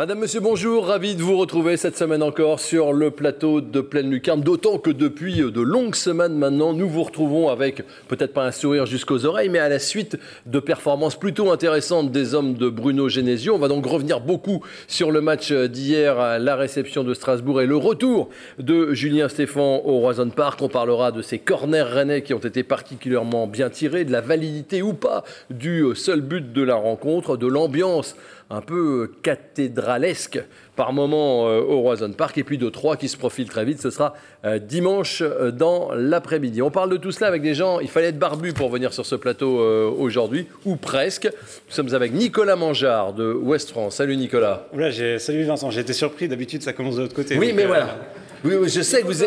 Madame, Monsieur, bonjour, ravi de vous retrouver cette semaine encore sur le plateau de Pleine Lucarne, d'autant que depuis de longues semaines maintenant, nous vous retrouvons avec peut-être pas un sourire jusqu'aux oreilles, mais à la suite de performances plutôt intéressantes des hommes de Bruno Genesio. On va donc revenir beaucoup sur le match d'hier, la réception de Strasbourg et le retour de Julien Stéphan au Roison Park. On parlera de ces corners rennais qui ont été particulièrement bien tirés, de la validité ou pas du seul but de la rencontre, de l'ambiance un peu cathédralesque par moment euh, au Roison Park, et puis de trois qui se profilent très vite. Ce sera euh, dimanche euh, dans l'après-midi. On parle de tout cela avec des gens, il fallait être barbu pour venir sur ce plateau aujourd'hui, ou presque. Nous sommes avec Nicolas Mangeard de West France. Salut Nicolas. salut Vincent, j'ai été surpris, d'habitude ça commence de l'autre côté. Oui, mais voilà. Oui, je sais que vous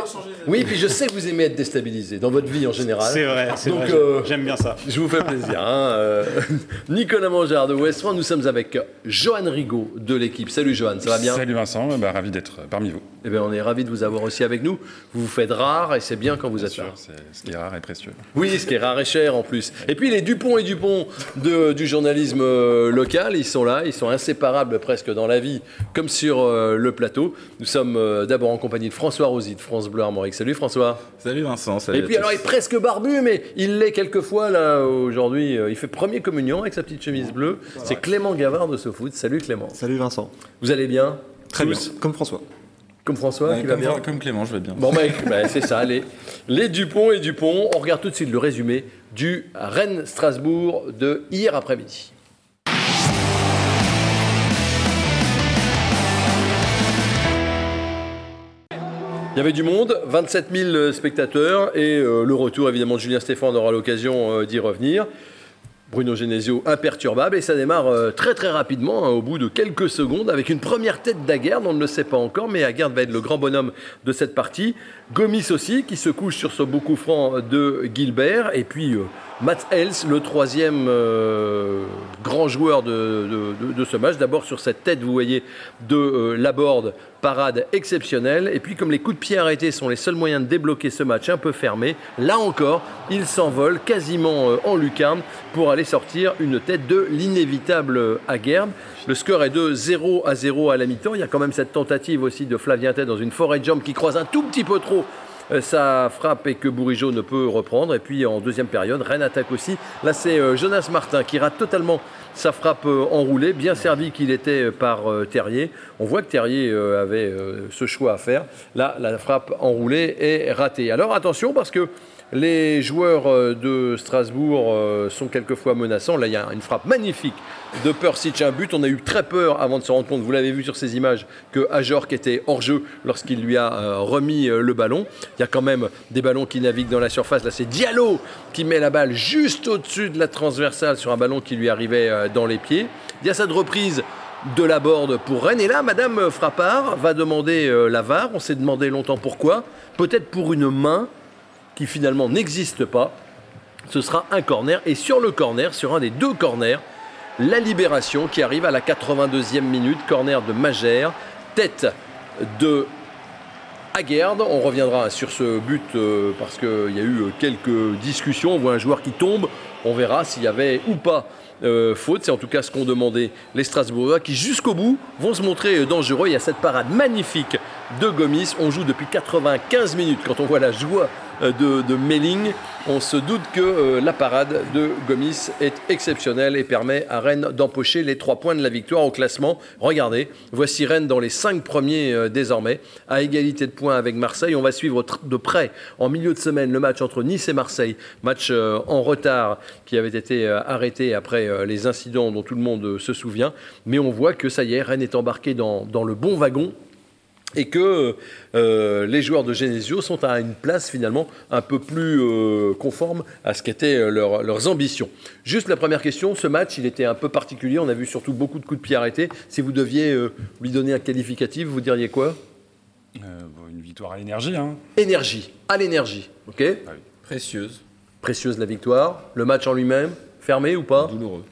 Oui, puis je sais que vous aimez être déstabilisé dans votre vie en général. C'est vrai, c'est vrai. Euh, j'aime bien ça. Je vous fais plaisir. Hein, euh, Nicolas Mangeard de Westfront, nous sommes avec Johan Rigaud de l'équipe. Salut Johan, ça va bien? Salut Vincent, bah, ravi d'être parmi vous. Eh bien, on est ravi de vous avoir aussi avec nous. Vous vous faites rare et c'est bien quand vous êtes là. C'est ce qui est rare et précieux. Oui, ce qui est rare et cher en plus. Et puis les Dupont et Dupont de, du journalisme euh, local, ils sont là, ils sont inséparables presque dans la vie comme sur le plateau. Nous sommes d'abord en compagnie de François Rosy de France Bleu Armorique. Salut François. Salut Vincent. Salut et puis alors il est presque barbu, mais il l'est quelquefois là aujourd'hui. Euh, il fait premier communion avec sa petite chemise bleue. C'est Clément Gavard de foot. Salut Clément. Salut Vincent. Vous allez bien? Très bien. Comme François. Comme François, qui va bien? Comme Clément, je vais bien. Bon, mec, bah, c'est ça. Les, les Dupont et Dupont. On regarde tout de suite le résumé du Rennes-Strasbourg de hier après-midi. Il y avait du monde, 27 000 spectateurs et euh, le retour évidemment de Julien Stéphane aura l'occasion euh, d'y revenir. Bruno Genesio imperturbable et ça démarre euh, très très rapidement hein, au bout de quelques secondes avec une première tête d'Aguerd, on ne le sait pas encore mais Aguerd va être le grand bonhomme de cette partie. Gomis aussi qui se couche sur ce beau coup franc de Gilbert et puis Matt Hels, le troisième euh, grand joueur de, ce match. D'abord sur cette tête, vous voyez, de euh, Laborde, parade exceptionnelle. Et puis comme les coups de pied arrêtés sont les seuls moyens de débloquer ce match un peu fermé, là encore, il s'envole quasiment euh, en lucarne pour aller sortir une tête de l'inévitable Aguerd. Le score est de 0 à 0 à la mi-temps. Il y a quand même cette tentative aussi de Flavien Tête dans une forêt jump qui croise un tout petit peu trop euh, ça frappe et que Bourigeau ne peut reprendre. Et puis en deuxième période, Rennes attaque aussi. Là, c'est euh, Jonas Martin qui rate totalement sa frappe euh, enroulée, bien servi qu'il était par Terrier. On voit que Terrier avait ce choix à faire. Là, la frappe enroulée est ratée. Alors attention parce que les joueurs euh, de Strasbourg euh, sont quelquefois menaçants. Là, il y a une frappe magnifique de Persic, un but. On a eu très peur avant de se rendre compte, vous l'avez vu sur ces images, que Ajorc était hors jeu lorsqu'il lui a euh, remis le ballon. Il y a quand même des ballons qui naviguent dans la surface. Là, c'est Diallo qui met la balle juste au-dessus de la transversale sur un ballon qui lui arrivait dans les pieds. Il y a cette reprise de la borde pour Rennes. Et là, Madame Frappard va demander la VAR. On s'est demandé longtemps pourquoi. Peut-être pour une main qui finalement n'existe pas. Ce sera un corner. Et sur le corner, sur un des deux corners, la libération qui arrive à la 82e minute. Corner de Magère. Tête de Aguerd. On reviendra sur ce but euh, parce qu'il y a eu quelques discussions. On voit un joueur qui tombe. On verra s'il y avait ou pas euh, faute. C'est en tout cas ce qu'ont demandé les Strasbourgeois qui, jusqu'au bout, vont se montrer dangereux. Il y a cette parade magnifique de Gomis. On joue depuis 95 minutes. Quand on voit la joie euh, de, Melling, on se doute que euh, la parade de Gomis est exceptionnelle et permet à Rennes d'empocher les trois points de la victoire au classement. Regardez, voici Rennes dans les cinq premiers désormais, à égalité de points avec Marseille. On va suivre de près en milieu de semaine le match entre Nice et Marseille, match en retard qui avait été arrêté après euh, les incidents dont tout le monde euh, se souvient. Mais on voit que ça y est, Rennes est embarqué dans, le bon wagon et que euh, les joueurs de Genesio sont à une place finalement un peu plus conforme à ce qu'étaient leurs ambitions. Juste la première question, ce match, il était un peu particulier, on a vu surtout beaucoup de coups de pied arrêtés. Si vous deviez lui donner un qualificatif, vous diriez quoi? Une victoire à l'énergie. Hein. Énergie, à l'énergie, ok? Ah Précieuse. Précieuse la victoire, le match en lui-même Fermé ou pas? Douloureux.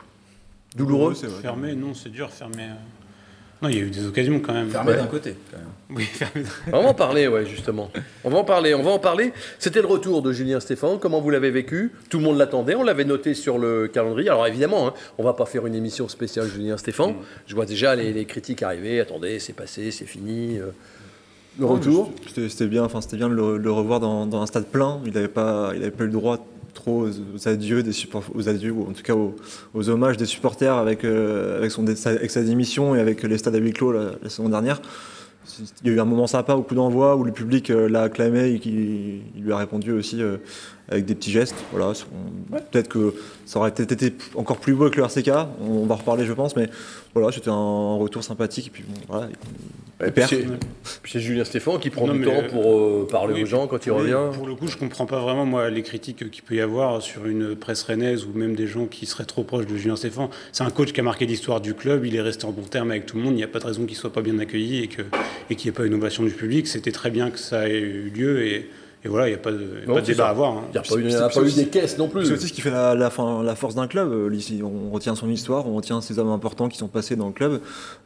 Douloureux, c'est vrai. Fermé, non, c'est dur, fermé. Non, il y a eu des occasions quand même. Fermé d'un côté. Quand même. Oui, fermé. On va en parler, ouais, justement. On va en parler, on va en parler. C'était le retour de Julien Stéphane. Comment vous l'avez vécu? Tout le monde l'attendait. On l'avait noté sur le calendrier. Alors évidemment, hein, on va pas faire une émission spéciale Julien Stéphane. Je vois déjà les, les critiques arriver. Attendez, c'est passé, c'est fini. euh, Le retour? C'était c'était bien, enfin, c'était bien de le, le revoir dans, dans un stade plein. Il n'avait pas, il avait pas eu le droit trop aux, adieux des aux adieux ou en tout cas aux, hommages des supporters avec euh, avec son avec sa démission et avec les stades à huis clos la, saison dernière. Il y a eu un moment sympa au coup d'envoi où le public euh, l'a acclamé et qui lui a répondu aussi euh, avec des petits gestes. Voilà, peut-être que ça aurait peut-être été encore plus beau que le RCK. On, va en reparler, je pense, mais voilà, c'était un retour sympathique et puis bon, voilà. Et c'est- puis c'est Julien Stéphane qui prend Non, du temps euh, pour euh, parler Oui, aux gens quand il revient. Pour le coup, je comprends pas vraiment moi les critiques qu'il peut y avoir sur une presse rennaise ou même des gens qui seraient trop proches de Julien Stéphane. C'est un coach qui a marqué l'histoire du club, il est resté en bon terme avec tout le monde, il n'y a pas de raison qu'il soit pas bien accueilli et que et qu'il n'y ait pas une ovation du public. C'était très bien que ça ait eu lieu et, et voilà, il n'y a pas de, il y a Non, pas de débat ça. à avoir. hein. Il n'y a pas eu, a pas des caisses non plus. C'est aussi ce qui fait la, la, fin- la force d'un club. euh, on retient son histoire, on retient ces hommes importants qui sont passés dans le club.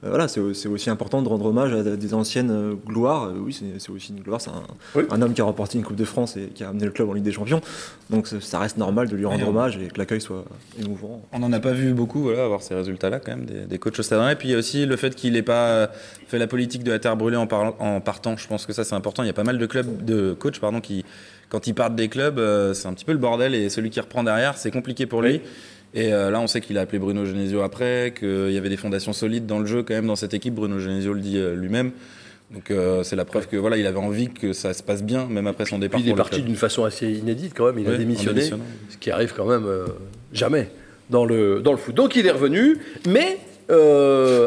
Euh, voilà, c'est aussi important de rendre hommage à des anciennes euh, gloires. Oui, c'est aussi une gloire. C'est un, Oui. un homme qui a remporté une Coupe de France et qui a amené le club en Ligue des Champions. Donc ça- reste normal de lui rendre hommage et que l'accueil soit émouvant. On n'en a pas vu beaucoup, voilà, avoir ces résultats-là quand même, des, des coachs au stade. Et puis il y a aussi le fait qu'il n'ait pas fait la politique de la terre brûlée en partant. Je pense que ça c'est important. Il y a pas mal de clubs, de coachs pardon, qui, quand ils partent des clubs, euh, c'est un petit peu le bordel et celui qui reprend derrière, c'est compliqué pour lui. Et euh, là, on sait qu'il a appelé Bruno Genesio après, qu'il y avait des fondations solides dans le jeu quand même dans cette équipe. Bruno Genesio le dit euh, lui-même. Donc euh, c'est la preuve que voilà, il avait envie que ça se passe bien, même après son départ. Puis il est parti d'une façon assez inédite quand même. Il a démissionné, ce qui arrive quand même jamais dans le, dans le foot. Donc il est revenu, mais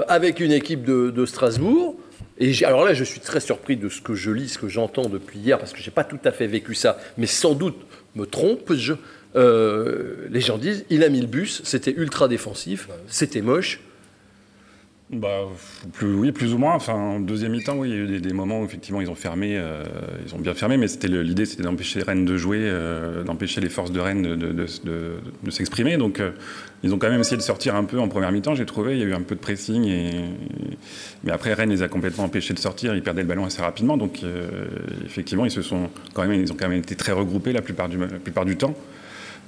avec une équipe de, de Strasbourg. Et alors là, je suis très surpris de ce que je lis, ce que j'entends depuis hier, parce que j'ai pas tout à fait vécu ça, mais sans doute me trompe-je. Euh, les gens disent, il a mis le bus, c'était ultra défensif, c'était moche. Bah, oui, plus ou moins. Enfin, en deuxième mi-temps, oui, il y a eu des, moments où effectivement ils ont fermé, euh, ils ont bien fermé, mais c'était l'idée, c'était d'empêcher Rennes de jouer, euh, d'empêcher les forces de Rennes de, s'exprimer. Donc, euh, ils ont quand même essayé de sortir un peu en première mi-temps. J'ai trouvé, il y a eu un peu de pressing, mais après Rennes les a complètement empêchés de sortir. Ils perdaient le ballon assez rapidement, donc effectivement, ils se sont quand même, ils ont quand même été très regroupés la plupart du temps.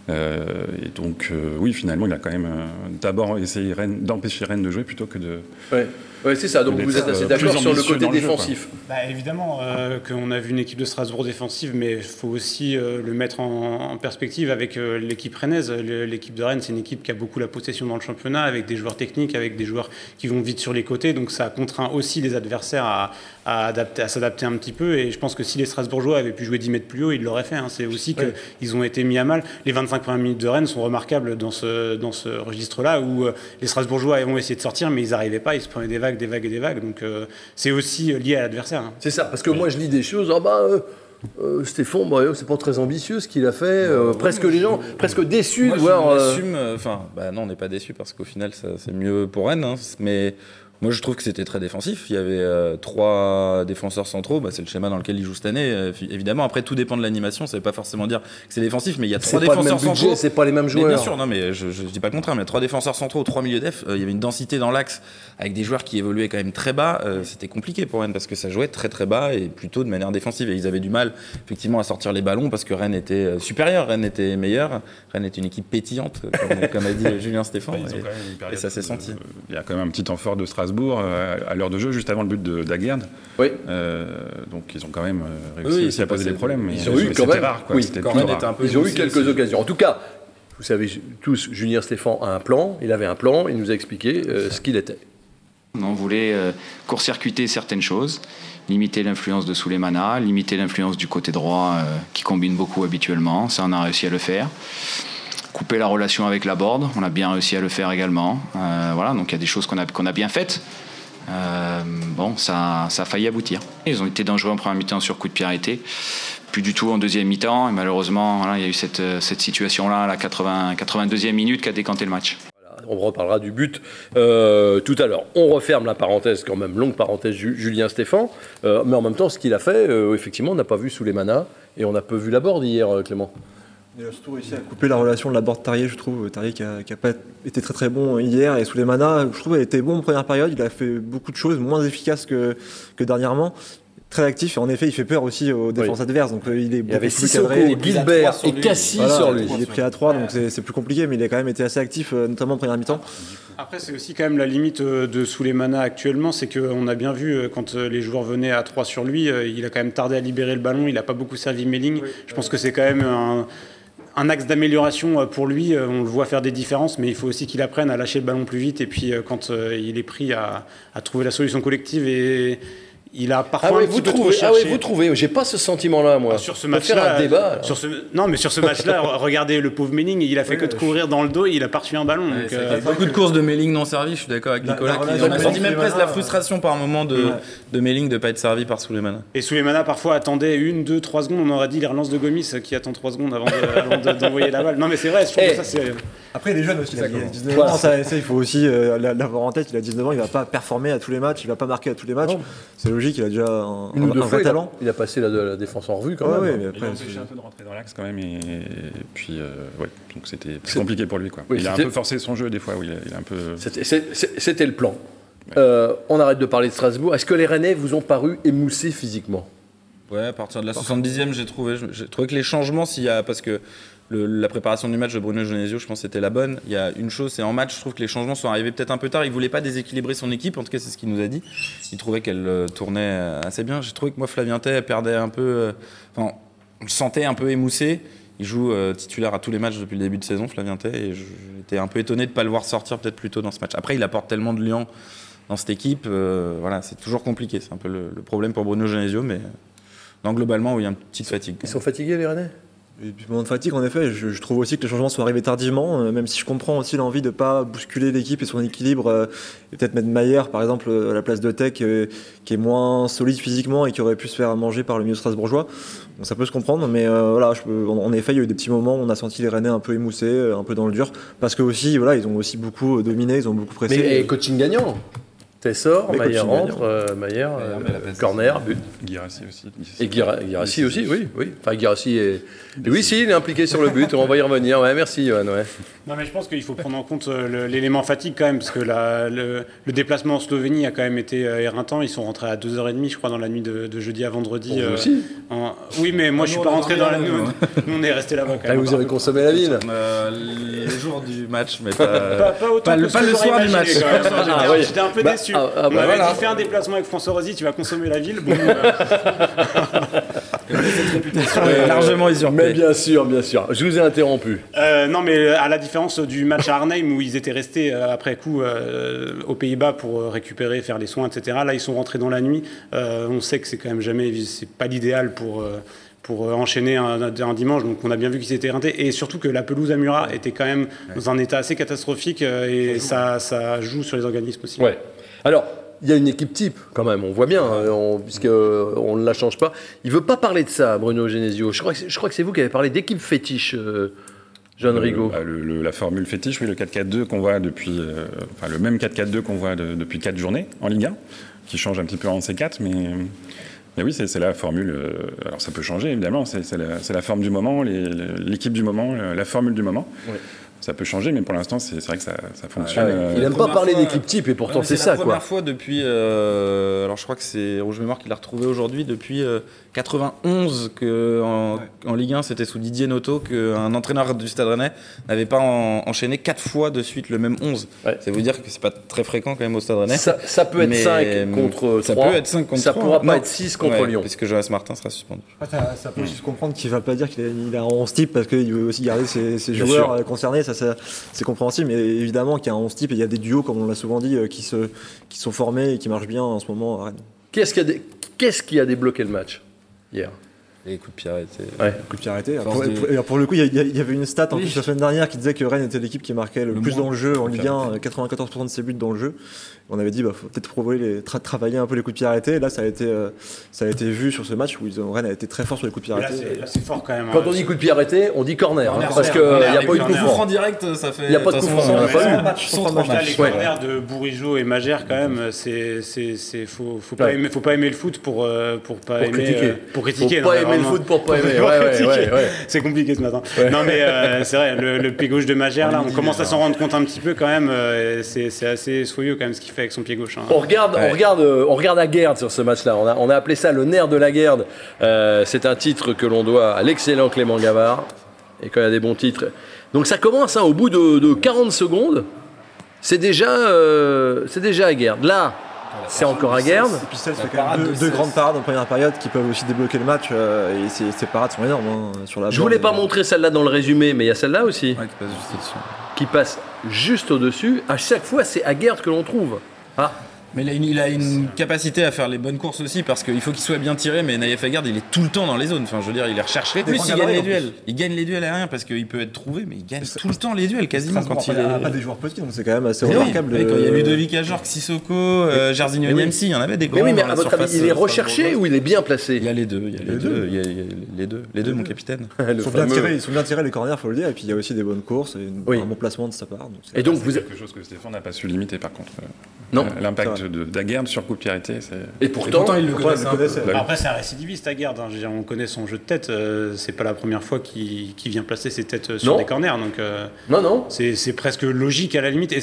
Euh, et donc, euh, oui, finalement, il a quand même euh, d'abord essayé Rennes- d'empêcher Rennes de jouer plutôt que de, Ouais, Ouais, c'est ça. Donc vous êtes assez d'accord sur le côté le jeu, défensif. Bah, évidemment euh, qu'on a vu une équipe de Strasbourg défensive, mais il faut aussi euh, le mettre en, en perspective avec euh, l'équipe rennaise. L'équipe de Rennes, c'est une équipe qui a beaucoup la possession dans le championnat, avec des joueurs techniques, avec des joueurs qui vont vite sur les côtés. Donc ça contraint aussi les adversaires à, à adapter- à s'adapter un petit peu. Et je pense que si les Strasbourgeois avaient pu jouer 10 mètres plus haut, ils l'auraient fait. hein. C'est aussi Ouais. qu'ils ont été mis à mal. Les 25 premières minutes de Rennes sont remarquables dans ce, dans ce registre-là, où euh, les Strasbourgeois ont essayé de sortir, mais ils n'arrivaient pas. Ils se prenaient des vagues, des vagues et des vagues. Donc euh, c'est aussi lié à l'adversaire. hein. C'est ça, parce que moi je lis des choses, ah bah euh, euh, Stéphane, bah, euh, c'est pas très ambitieux ce qu'il a fait, euh, presque les gens, presque déçus Moi, de je voir. euh, euh, Enfin, bah non, on n'est pas déçu parce qu'au final, c'est mieux pour Rennes. hein, mais moi, je trouve que c'était très défensif. Il y avait euh, trois défenseurs centraux. Bah, c'est le schéma dans lequel ils jouent cette année. euh, évidemment, après, tout dépend de l'animation. Ça veut pas forcément dire que c'est défensif, mais il y a trois défenseurs centraux. c'est pas les mêmes Mais joueurs. bien sûr, non, mais je, je dis pas le contraire. Mais trois défenseurs centraux, trois milieux def, euh, il y avait une densité dans l'axe avec des joueurs qui évoluaient quand même très bas. euh, C'était compliqué pour Rennes parce que ça jouait très très bas et plutôt de manière défensive. Et ils avaient du mal effectivement à sortir les ballons parce que Rennes était supérieur, Rennes était meilleur, Rennes était une équipe pétillante, comme, comme a dit Julien Stéphane. Ont Et- ça s'est senti. Il y a quand même un petit temps fort de Strasbourg euh, à l'heure de jeu, juste avant le but de d'Aguerd. Oui. Euh, donc ils ont quand même euh, réussi Oui, aussi à poser des problèmes. mais- Ils ont eu quand même- rare, quoi. oui, C'était quand plutôt Rennes rare. était un peu Ils ont eu quelques occasions. En tout cas, vous savez tous, Julien Stéphane a un plan, il avait un plan, il nous a expliqué euh, ce qu'il était. On voulait euh, court-circuiter certaines choses, limiter l'influence de Souleymana, limiter l'influence du côté droit euh, qui combine beaucoup habituellement. Ça, on a réussi à le faire. Couper la relation avec la board, on a bien réussi à le faire également. Euh, voilà, donc il y a des choses qu'on a, bien faites. Euh, bon, ça, ça a failli aboutir. Ils ont été dangereux en première mi-temps sur coup de pied arrêté, plus du tout en deuxième mi-temps. Malheureusement, il y a eu cette, euh, situation-là la 80, 82e minute qui a décanté le match. On reparlera du but tout à l'heure. On referme la parenthèse, quand même, longue parenthèse, Ju- Julien Stéphane. Euh, mais en même temps, ce qu'il a fait, effectivement, on n'a pas vu sous les manas et on n'a pas vu la board hier, Clément. Il a surtout réussi à couper la relation de la borde Tarier, je trouve. Tarier qui a, qui a pas été très très bon hier et sous les manas, je trouve, il était bon en première période. Il a fait beaucoup de choses moins efficaces que, que dernièrement. Très actif et en effet, il fait peur aussi aux défenses adverses. Donc euh, il est Il avait plus cadré. Gilbert et. Cassis Voilà, sur lui. Il est pris à 3, donc c'est c'est plus compliqué, mais il a quand même été assez actif, euh, notamment en première mi-temps. Après, c'est aussi quand même la limite euh, de Souleymana actuellement, c'est qu'on a bien vu euh, quand euh, les joueurs venaient à 3 sur lui, euh, il a quand même tardé à libérer le ballon, il n'a pas beaucoup servi Melling. Je pense que c'est quand même un, un axe d'amélioration euh, pour lui. Euh, On le voit faire des différences, mais il faut aussi qu'il apprenne à lâcher le ballon plus vite et puis euh, quand il est pris à, à trouver la solution collective et il a parfois Ah ouais, un vous petit peu trop trouvez, ah ouais, vous trouvez. J'ai pas ce sentiment-là, moi. Ah, sur ce match-là, un débat. sur ce, non, mais sur ce match-là, regardez le pauvre Melling, il a fait que de courir dans le dos, et il a pas reçu un ballon. donc, Il y euh, a beaucoup de courses de Melling non servies, je suis d'accord avec La- Nicolas. la qui- relation on a avec senti même presque la frustration par moment de, Ouais. de Melling de ne pas être servi par Souleymana. Et Souleymana parfois attendait une, deux, trois secondes. On aurait dit les relances de Gomis euh, qui attend trois secondes avant de- avant de- d'envoyer la balle. Non mais c'est vrai, je trouve Eh. que ça c'est. Après, il est jeune aussi. Il a 19 Voilà. ans, ça, ça, il faut aussi euh, l'avoir en tête. Il a 19 ans, il va pas performer à tous les matchs, il va pas marquer à tous les matchs. C'est logique, il a déjà un, Une un- deux un fois, vrai il a, talent. il a passé la, la défense en revue quand Ouais, même. ouais, mais Il a empêché un peu de rentrer dans l'axe quand même, et, et puis euh, ouais, donc c'était plus compliqué pour lui quoi. Oui, il a un peu forcé son jeu des fois, oui, il a, il a un peu. C'était- le plan. Euh, on arrête de parler de Strasbourg. Est-ce que les Rennais vous ont paru émoussés physiquement? Ouais, à partir de la 70e, j'ai trouvé, j'ai trouvé que les changements, s'il y a, parce que la préparation du match de Bruno Genesio, je pense c'était la bonne. Il y a une chose, c'est en match, je trouve que les changements sont arrivés peut-être un peu tard. Il voulait pas déséquilibrer son équipe, en tout cas c'est ce qu'il nous a dit. Il trouvait qu'elle euh, tournait euh, assez bien. J'ai trouvé que moi Flavien Tay perdait un peu, euh, enfin, on le un peu émoussé. Il joue titulaire à tous les matchs depuis le début de saison, Flavien Tay, et j'étais un peu étonné de pas le voir sortir peut-être plus tôt dans ce match. Après, il apporte tellement de liens dans cette équipe, voilà, c'est toujours compliqué. C'est un peu le, problème pour Bruno Genesio, mais non, globalement, oui, il y a une petite fatigue. Ils sont fatigués, les Rennais? Et puis, moment de fatigue, en effet, je, trouve aussi que les changements sont arrivés tardivement, euh, même si je comprends aussi l'envie de ne pas bousculer l'équipe et son équilibre, euh, et peut-être mettre Maillère, par exemple, euh, à la place de Tech, qui est moins solide physiquement et qui aurait pu se faire manger par le milieu strasbourgeois. Ça peut se comprendre, mais voilà, en, effet, il y a eu des petits moments où on a senti les Rennais un peu émoussés, un peu dans le dur, parce que aussi, voilà, ils ont aussi beaucoup dominé, ils ont beaucoup pressé. Mais et coaching gagnant. Tessor, coaching rentre, euh, Maillère, euh, corner, but. Guirassi aussi. Et Guira- Guirassi aussi, oui. oui. Enfin, Guirassi est. Oui, si, il est impliqué sur le but. On va y revenir. Ouais, merci, Johan. Ouais. Non mais je pense qu'il faut prendre en compte euh, l'élément fatigue quand même, parce que la- le, le déplacement en Slovénie a quand même été euh, éreintant. Ils sont rentrés à 2h30, je crois, dans la nuit de, de jeudi à vendredi. Euh, aussi. en- Oui, mais moi je suis nous, pas rentré dans la là, nuit. nous, Nous on est resté là-bas quand Ah, même. vous avez consommé la ville. Les jours du match, mais pas. Pas, pas autant Pas le- que soir du match. J'étais Ah, un-. J'étais un peu Bah, ah, ah, On bah, voilà. dit fais un déplacement avec François Rosy, tu vas consommer la ville. Bon, euh, Ouais, largement usurpé. Mais bien sûr, bien sûr. Je vous ai interrompu. Euh, non, mais à la différence du match à Arnhem où ils étaient restés euh, après coup euh, aux Pays-Bas pour récupérer, faire les soins, etc. Là, ils sont rentrés dans la nuit. Euh, on sait que c'est quand même jamais, c'est pas l'idéal pour. euh, pour enchaîner un, un dimanche, donc on a bien vu qu'ils étaient éreintés, et surtout que la pelouse à Murat était quand même dans un état assez catastrophique, et ça, ça joue sur les organismes aussi. Ouais. Alors, il y a une équipe type, quand même, on voit bien, hein, on- puisque euh, on ne la change pas. Il veut pas parler de ça, Bruno Genesio. Je crois que c'est- vous qui avez parlé d'équipe fétiche, euh, John Rigaud. bah, le- le- la formule fétiche, oui, le 4-4-2 qu'on voit depuis, euh, enfin le même 4-4-2 qu'on voit de- depuis 4 journées en Ligue 1, qui change un petit peu en C4, mais, mais oui, c'est la formule. euh, alors ça peut changer évidemment, c'est la, la forme du moment, l'équipe du moment, la formule du moment. Ça peut changer, mais pour l'instant, c'est vrai que ça, ça fonctionne. Ah ouais. Il aime pas parler fois, d'équipe type, et pourtant Ouais, mais c'est ça, la première quoi. fois depuis. euh, alors je crois que c'est Rouge Mémoire qui l'a retrouvé aujourd'hui depuis euh, 91 que en, en Ligue 1 c'était sous Didier Noto qu'un entraîneur du Stade Rennais n'avait pas en- enchaîné quatre fois de suite le même 11. Ouais. Ça veut dire que c'est pas très fréquent quand même au Stade Rennais. Ça, ça peut être Mais, 5 euh, contre 3. Ça peut être 5 contre Ça 3. pourra pas être 6 contre Ouais, Lyon. Puisque Jonas Martin sera suspendu. Ça, ça peut juste comprendre qu'il va pas dire qu'il a, il a un 11 type parce qu'il veut aussi garder ses, joueurs sûr. euh, concernés, ça, ça, c'est compréhensible, mais évidemment qu'il y a un 11 type et il y a des duos, comme on l'a souvent dit, euh, qui, se, qui sont formés et qui marchent bien en ce moment à Rennes. Qu'est-ce qui a, dé- qu'est-ce qui a débloqué le match? Hier Les coups de pied arrêtés. Ouais. Coup de pied arrêté. Force Pour, de- pour- et pour le coup, il y, avait une stat en Oui. plus la semaine dernière qui disait que Rennes était l'équipe qui marquait le, Le plus moins dans le jeu en Ligue pied 1, arrêtés. 94% de ses buts dans le jeu. On avait dit, bah, faut peut-être les, tra- travailler un peu les coups de pied arrêtés. Et là, ça a été, euh, ça a été vu sur ce match où ils ont, Rennes a été très fort sur les coups de pied arrêtés. c'est là, c'est fort quand même. Quand hein. on dit coup de pied arrêté, on dit corner. hein, Corner, parce qu'il n'y a pas eu de coup franc. en direct, ça fait. Il y a pas de coup franc, sans match, les corners de Bourigeau et Magère, quand même, c'est, faut, pas aimer, le foot pour, euh, pour pas aimer, euh, pour critiquer. Faut non, pas mais aimer aimer le vraiment- foot pour pas aimer. pour Ouais, ouais, critiquer. ouais, ouais. C'est compliqué ce matin. Non mais euh, c'est vrai, le, le pied gauche de Magère, là, on commence à s'en rendre compte un petit peu quand même. euh, c'est c'est assez soyeux quand même ce qu'il fait avec son pied gauche. hein. On regarde, on regarde, euh, on regarde Aguerd sur ce match-là. On a, on a appelé ça le nerf de la Guerde. Euh, c'est un titre que l'on doit à l'excellent Clément Gavard. Et quand il y a des bons titres. Donc ça commence hein, au bout de, de 40 secondes. C'est déjà, euh, c'est déjà Aguerd. Là, c'est encore Aguerd. Et puis Cels fait quand parade même deux, grandes parades en première période qui peuvent aussi débloquer le match. euh, et ces, ces parades sont énormes hein, sur la Je voulais pas montrer celle-là dans le résumé, mais il y a celle-là aussi Ouais, qui passe juste au-dessus. qui passe juste au-dessus. À chaque fois, c'est Aguerd que l'on trouve. Ah, Mais il a, une, il a une capacité à faire les bonnes courses aussi parce qu'il faut qu'il soit bien tiré. Mais Naïef Aguerd, il est tout le temps dans les zones. Enfin, je veux dire, il les recherche. Il Plus il gagne les duels. Il gagne les duels aériens parce qu'il peut être trouvé, mais il gagne tout le temps les duels quasiment quand il a est. pas des joueurs petits, donc c'est quand même assez Mais remarquable. oui, quand il y a Ludovic Ajorc, Sissoko, euh, Jarzinho oui. Il y en avait des grands. mais oui, mais dans à la votre surface, avis, il est euh, recherché ou il est bien placé Il y a les deux, il y a les, Les deux, il y a, les deux, les deux, mon capitaine. Ils sont, bien tirés, ils sont bien tirés les corners, faut le dire. Et puis il y a aussi des bonnes courses un bon placement de sa part. Et donc, vous, quelque chose que Stéphane n'a pas su limiter par contre. Euh, Non. L'impact de Daguerre sur coup de et pourtant, il le Pourtant, il le connaissait. Bah oui. Après, c'est un récidiviste à garde. hein. On connaît son jeu de tête. euh, c'est pas la première fois qu'il vient placer ses têtes sur Non. des corners. Donc, euh, non, non. c'est presque logique à la limite. Et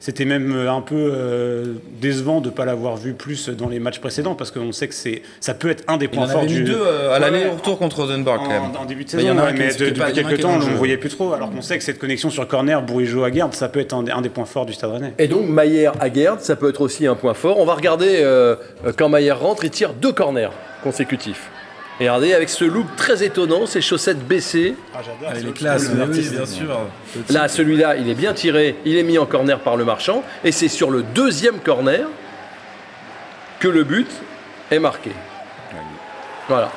c'était même euh, un peu euh, décevant de ne pas l'avoir vu plus dans les matchs précédents parce qu'on sait que c'est ça peut être un des Il points en forts du. deux euh, à l'aller Ouais, et au retour contre Rosenborg quand même. En, en début de Mais il y saison, en a ouais, un qui mais de- pas- depuis un quelques temps, on le ne voyait plus trop. Alors qu'on sait que cette connexion sur corner, Bourigeau à garde, ça peut être un, des- un points forts du Stade Rennais. Et donc Maillère à ça peut être aussi un point fort. On va regarder euh, quand Maillère rentre, il tire deux corners consécutifs. Et regardez, avec ce look très étonnant, ses chaussettes baissées. Ah, j'adore. Ah, il est classe, oui, bien sûr. Là, celui-là, il est bien tiré, il est mis en corner par le marchand. Et c'est sur le deuxième corner que le but est marqué. Voilà.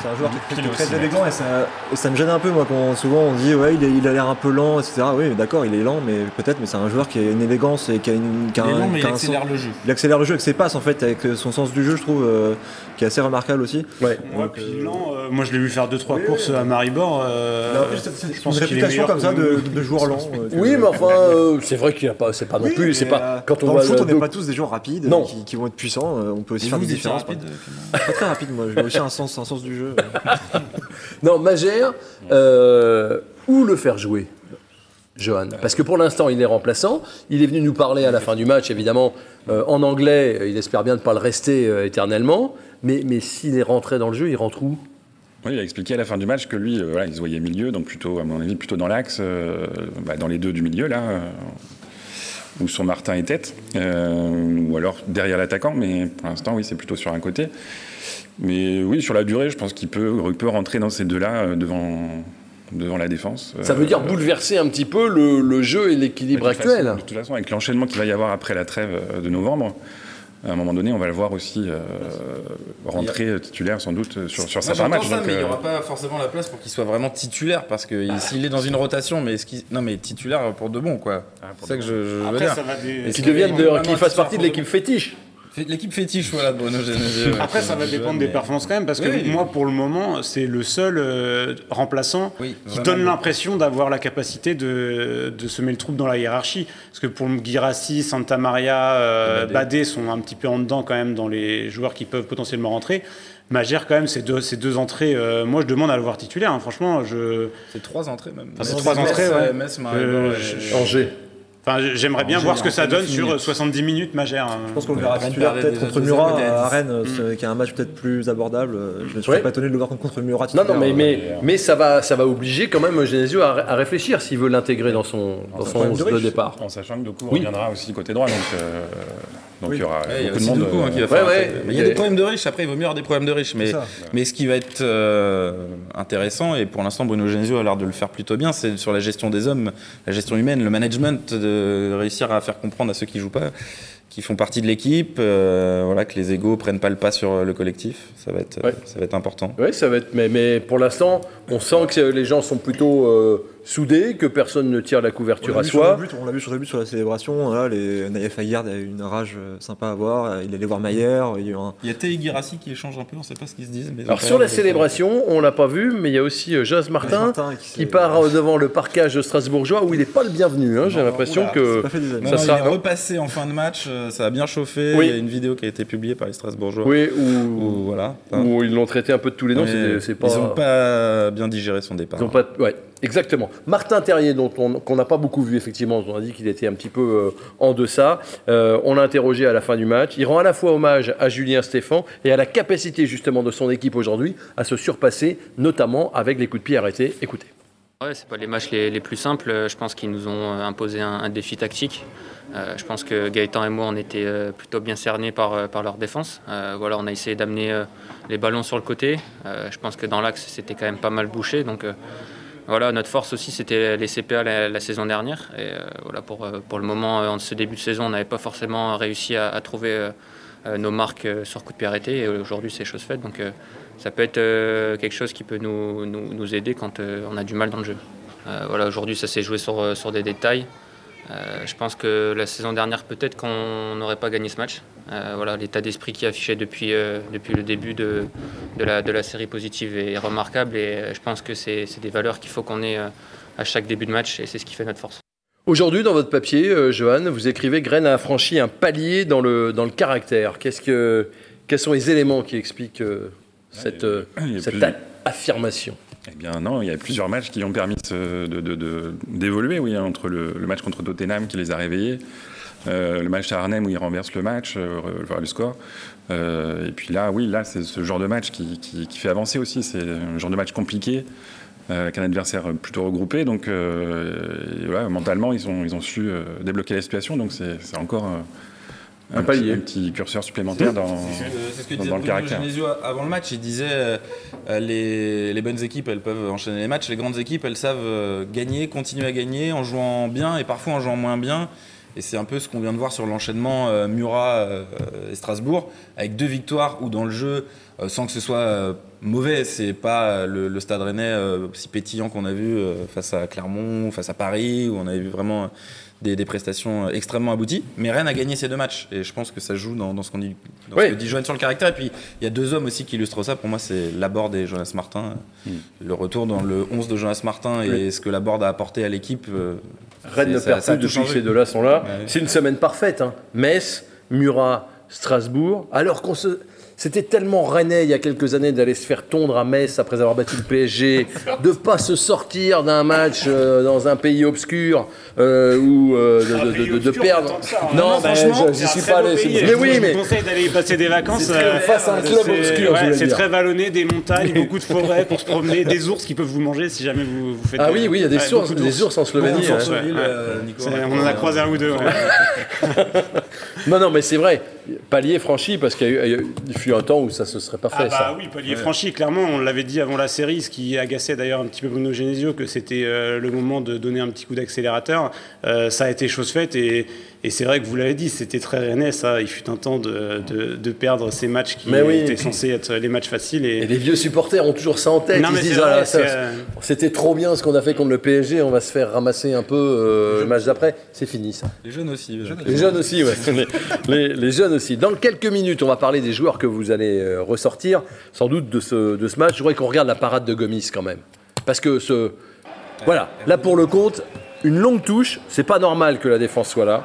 C'est un joueur qui est très, élégant et ça, et ça me gêne un peu moi quand souvent on dit ouais il, a l'air un peu lent etc. Oui d'accord il est lent mais peut-être mais c'est un joueur qui a une élégance et qui a une qui a Il est un- long, mais qui il accélère le jeu. il accélère le jeu avec ses passes en fait avec son sens du jeu je trouve euh, qui est assez remarquable aussi. Ouais. Ouais, puis lent, euh, moi je l'ai vu faire 2-3 courses à Maribor. euh, je une pense réputation comme ça de, joueur lent. euh, Oui, mais enfin, euh, c'est vrai qu'il n'y a pas, c'est pas non Oui, plus, c'est pas euh, quand on dans voit le foot, on n'est pas tous des joueurs rapides Non. euh, qui, qui vont être puissants. euh, on peut aussi Et faire des différences. rapide Pas pas très rapide, moi. J'ai aussi un sens, un sens du jeu. Non, Magère, euh, où le faire jouer Johan? Parce que pour l'instant, il est remplaçant. Il est venu nous parler à la fin du match, évidemment, euh, en anglais. euh, Il espère bien ne pas le rester euh, éternellement. Mais, mais s'il est rentré dans le jeu, il rentre où? Oui, il a expliqué à la fin du match que lui, euh, voilà, il se voyait milieu, donc plutôt, à mon avis, plutôt dans l'axe, euh, bah, dans les deux du milieu, là, euh, où sont Martin et Tête, ou alors derrière l'attaquant, mais pour l'instant, oui, c'est plutôt sur un côté. Mais oui, sur la durée, je pense qu'il peut, il peut rentrer dans ces deux-là devant, devant la défense. Ça veut dire bouleverser un petit peu le, le jeu et l'équilibre actuel. façon- de toute façon, avec l'enchaînement qu'il va y avoir après la trêve de novembre, à un moment donné, on va le voir aussi euh, rentrer titulaire sans doute sur, sur certains matchs. ça, donc, mais il n'y euh, aura pas forcément la place pour qu'il soit vraiment titulaire parce que il- s'il est dans une rotation, mais est-ce qu'il- non mais titulaire pour de bon quoi. Ah, c'est ça que je, je veux dire. des- Et Qui c'est- devienne il est de- vraiment qu'il fasse partie de l'équipe fétiche. Fait- L'équipe fétiche, voilà, de Bruno Genesio. ouais. Après, ça va dépendre des performances quand même, parce que Oui. moi, pour le moment, c'est le seul euh, remplaçant Oui, qui donne l'impression d'avoir la capacité de, de semer le trouble dans la hiérarchie. Parce que pour Girassi, Santa Maria, euh, Badé. Sont un petit peu en dedans quand même dans les joueurs qui peuvent potentiellement rentrer. Magère, quand même, ces deux, ces deux entrées, euh, moi, je demande à le voir titulaire. hein. Franchement, je, C'est trois entrées même. Enfin, c'est trois entrées, ouais. Metz, Euh, Angers. Enfin, j'aimerais bien Angers, voir ce que ça donne sur minutes. 70 minutes, Magère. Je pense qu'on le verra peut-être contre Murat à. Rennes, euh, c'est- qui a un match peut-être plus abordable. Euh, Je ne suis Ouais. pas étonné de le voir contre Murat Non, non, mais, euh, mais, mais ça, va, ça va obliger quand même Genesio à, à réfléchir s'il veut l'intégrer dans son, dans son problème 11 de départ. En sachant que Doku Oui. reviendra aussi côté droit, donc, euh, donc Oui. il y aura Ouais, y a beaucoup de monde. Doku, hein, qui va euh, faire ouais, il y a Et- des problèmes de riches, après il vaut mieux avoir des problèmes de riches. Mais, mais ce qui va être euh, intéressant, et pour l'instant Bruno Genesio a l'air de le faire plutôt bien, c'est sur la gestion des hommes, la gestion humaine, le management, de réussir à faire comprendre à ceux qui jouent pas qui font partie de l'équipe, euh, voilà, que les égaux prennent pas le pas sur le collectif, ça va être, Ouais. ça va être important. Oui, ça va être. Mais, mais pour l'instant, on sent que les gens sont plutôt euh, soudé, que personne ne tire la couverture On à vu sur le soi. but, on l'a vu sur le but sur la célébration. Là, les, Naïef Aguerd a eu une rage euh, sympa à voir. Il allait voir Maillère. Il y a un- Il y a Tei Girassi qui échange un peu, on sait pas ce qu'ils se disent. Mais Alors sur la célébration, on l'a pas vu, mais il y a aussi euh, Jonas Martin, Martin qui part euh, devant le parcage strasbourgeois où il n'est pas le bienvenu. hein. J'ai l'impression que fait des ça non, sera- il est repassé en fin de match, euh, ça a bien chauffé. Oui. Il y a une vidéo qui a été publiée par les Strasbourgeois. oui, Où, ou, voilà. ou ils l'ont traité un peu de tous les noms. C'est pas. Ils n'ont pas bien digéré son départ. Ils ont pas- ouais, exactement. Martin Terrier, dont on qu'on n'a pas beaucoup vu effectivement, on a dit qu'il était un petit peu euh, en deçà. Euh, on l'a interrogé à la fin du match. Il rend à la fois hommage à Julien Stéphan et à la capacité justement de son équipe aujourd'hui à se surpasser, notamment avec les coups de pied arrêtés. Écoutez. Ouais, c'est pas les matchs les, plus simples. Euh, Je pense qu'ils nous ont imposé un, défi tactique. Je pense que Gaëtan et moi, on était plutôt bien cernés par, par leur défense. Voilà, on a essayé d'amener les ballons sur le côté. Je pense que dans l'axe, c'était quand même pas mal bouché. Donc voilà, notre force aussi, c'était les CPA la, saison dernière. Et euh, voilà, pour, euh, pour le moment, euh, en ce début de saison, on n'avait pas forcément réussi à, trouver nos marques sur coup de pied arrêté. Et aujourd'hui, c'est chose faite. Donc ça peut être quelque chose qui peut nous, nous, nous aider quand on a du mal dans le jeu. Voilà, aujourd'hui, ça s'est joué sur, sur des détails. Je pense que la saison dernière, peut-être qu'on n'aurait pas gagné ce match. Euh, voilà, l'état d'esprit qui est affiché depuis, euh, depuis le début de, de, la, de la série positive est remarquable et euh, je pense que c'est c'est des valeurs qu'il faut qu'on ait euh, à chaque début de match et c'est ce qui fait notre force. Aujourd'hui, dans votre papier, euh, Johan, vous écrivez Graine a franchi un palier dans le, dans le caractère. Qu'est-ce que, quels sont les éléments qui expliquent euh, cette, euh, Il y a cette plus- affirmation? Eh bien non, il y a plusieurs matchs qui ont permis de se- de- de- de- d'évoluer, oui, hein, entre le, le match contre Tottenham qui les a réveillés, euh, le match à Arnhem où ils renversent le match, euh, enfin, le score, euh, et puis là, oui, là c'est ce genre de match qui, qui- qui fait avancer aussi, c'est un genre de match compliqué. avec un adversaire plutôt regroupé, donc voilà, mentalement ils ont, ils ont su débloquer la situation, donc c'est encore Un un, palier. petit, un petit curseur supplémentaire dans, C'est ce que dans- disait dans le caractère. Genesio avant le match. Il disait euh, les, les bonnes équipes, elles peuvent enchaîner les matchs. Les grandes équipes, elles savent euh, gagner, continuer à gagner en jouant bien et parfois en jouant moins bien. Et c'est un peu ce qu'on vient de voir sur l'enchaînement euh, Murat euh, et Strasbourg, avec deux victoires où dans le jeu, euh, sans que ce soit mauvais, c'est pas le, le Stade Rennais si pétillant qu'on a vu face à Clermont, face à Paris, où on avait vu vraiment des, des prestations extrêmement abouties. Mais Rennes a gagné ces deux matchs, et je pense que ça joue dans, dans ce qu'on dit, dans Oui. ce que dit Johan sur le caractère. Et puis il y a deux hommes aussi qui illustrent ça. Pour moi, c'est Laborde et Jonas Martin. Le retour dans le 11 de Jonas Martin et Oui. ce que Laborde a apporté à l'équipe. Rennes ne perd plus depuis que ces deux-là sont là. Ouais. C'est une semaine parfaite. hein. Metz, Murat, Strasbourg. Alors qu'on se... C'était tellement rennais il y a quelques années d'aller se faire tondre à Metz après avoir battu le PSG, de pas se sortir d'un match euh, dans un pays obscur euh, ou euh, de, de- de- de- de perdre. Non, ben, je- j'y suis pas allé. Mais oui, mais Je vous conseille d'aller y passer des vacances. Euh, face à un club obscur, ouais, C'est très vallonné, des montagnes, beaucoup de forêts pour se promener, des ours qui peuvent vous manger si jamais vous, vous faites. ah oui, oui, il y a des, Ouais, sources, beaucoup des ours en Slovénie. Hein. ouais. euh, On en a croisé un ou deux. Non, non, mais c'est vrai. Palier franchi parce qu'il y a eu- il fut un temps où ça se serait pas fait. Ah bah ça. oui, palier franchi, clairement, on l'avait dit avant la série, ce qui agaçait d'ailleurs un petit peu Bruno Genesio, que c'était euh, le moment de donner un petit coup d'accélérateur. Euh, ça a été chose faite et, et c'est vrai que vous l'avez dit, c'était très rennais ça. Il fut un temps de, de- de perdre ces matchs qui Mais oui. étaient censés être les matchs faciles. Et, Et les vieux supporters ont toujours ça en tête. Non, Ils mais se disent, vrai, ah, euh, c'était trop bien ce qu'on a fait contre le PSG, on va se faire ramasser un peu euh, le match d'après. C'est fini ça. Les jeunes aussi. euh, Les jeunes aussi, ouais. les, les- les jeunes aussi. Dans quelques minutes, on va parler des joueurs que vous allez ressortir, sans doute de ce, de ce match. Je voudrais qu'on regarde la parade de Gomis quand même. Parce que ce. Voilà, là pour le compte, une longue touche, c'est pas normal que la défense soit là.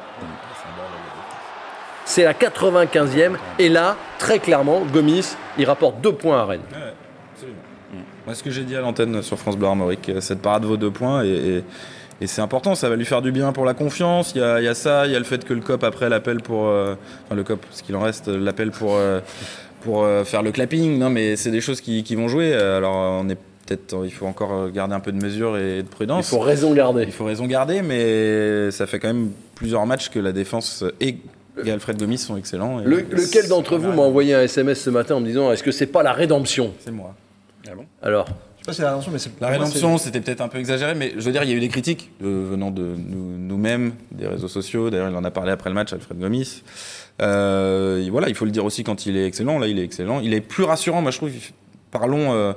C'est la 95e, et là, très clairement, Gomis, il rapporte deux points à Rennes. Moi, ce que j'ai dit à l'antenne sur France Bleu Armorique, euh, cette parade vaut deux points et, c'est important, ça va lui faire du bien pour la confiance. Il y a, ça, il y a le fait que le COP après l'appelle pour. euh, le COP, ce qu'il en reste, l'appelle pour, euh, faire le clapping. Non, mais c'est des choses qui, vont jouer. Alors, on est peut-être. Il faut encore garder un peu de mesure et de Il prudence. faut raison garder. Il faut raison garder, mais ça fait quand même plusieurs matchs que la défense et Alfred Gomis sont excellents. et Le- lequel d'entre vous m'a envoyé un SMS ce matin en me disant est-ce que c'est pas la rédemption? C'est moi. Ah bon? Alors, Je sais pas si c'est la rédemption, mais c'est. La rédemption, c'était peut-être un peu exagéré, mais je veux dire, il y a eu des critiques euh, venant de nous- nous-mêmes, des réseaux sociaux. D'ailleurs, il en a parlé après le match, Alfred Gomis. Euh, voilà, il faut le dire aussi quand il est excellent. Là, il est excellent. Il est plus rassurant, moi, je trouve. Parlons euh,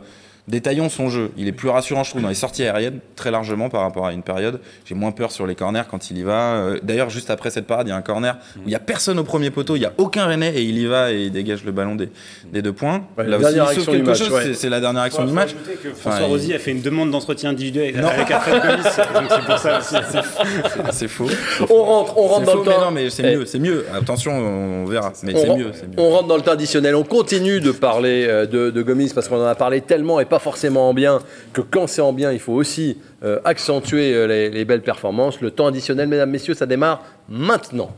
détaillons son jeu. Il est plus rassurant, je trouve, dans les sorties aériennes, très largement par rapport à une période. J'ai moins peur sur les corners quand il y va. Euh, D'ailleurs, juste après cette parade, il y a un corner où il y a personne au premier poteau, il y a aucun Rennais et il y va et il dégage le ballon des, des deux points. Ouais, Là la aussi, dernière il sauve quelque match, chose, ouais. c'est- la dernière action Ouais, du match. Enfin, François il- Rosy a fait une demande d'entretien individuel avec Alfred Gomis, c'est pour ça aussi. C'est faux. On rentre, on rentre dans faux, le mais temps. non, mais c'est Eh. mieux, c'est mieux. Attention, on verra. Mais on, c'est mieux, c'est mieux. on rentre dans le temps additionnel. On continue de parler euh, de, de Gomis parce qu'on en a parlé tellement et pas forcément en bien que quand c'est en bien, il faut aussi euh, accentuer euh, les, les belles performances. Le temps additionnel, mesdames, messieurs, ça démarre maintenant.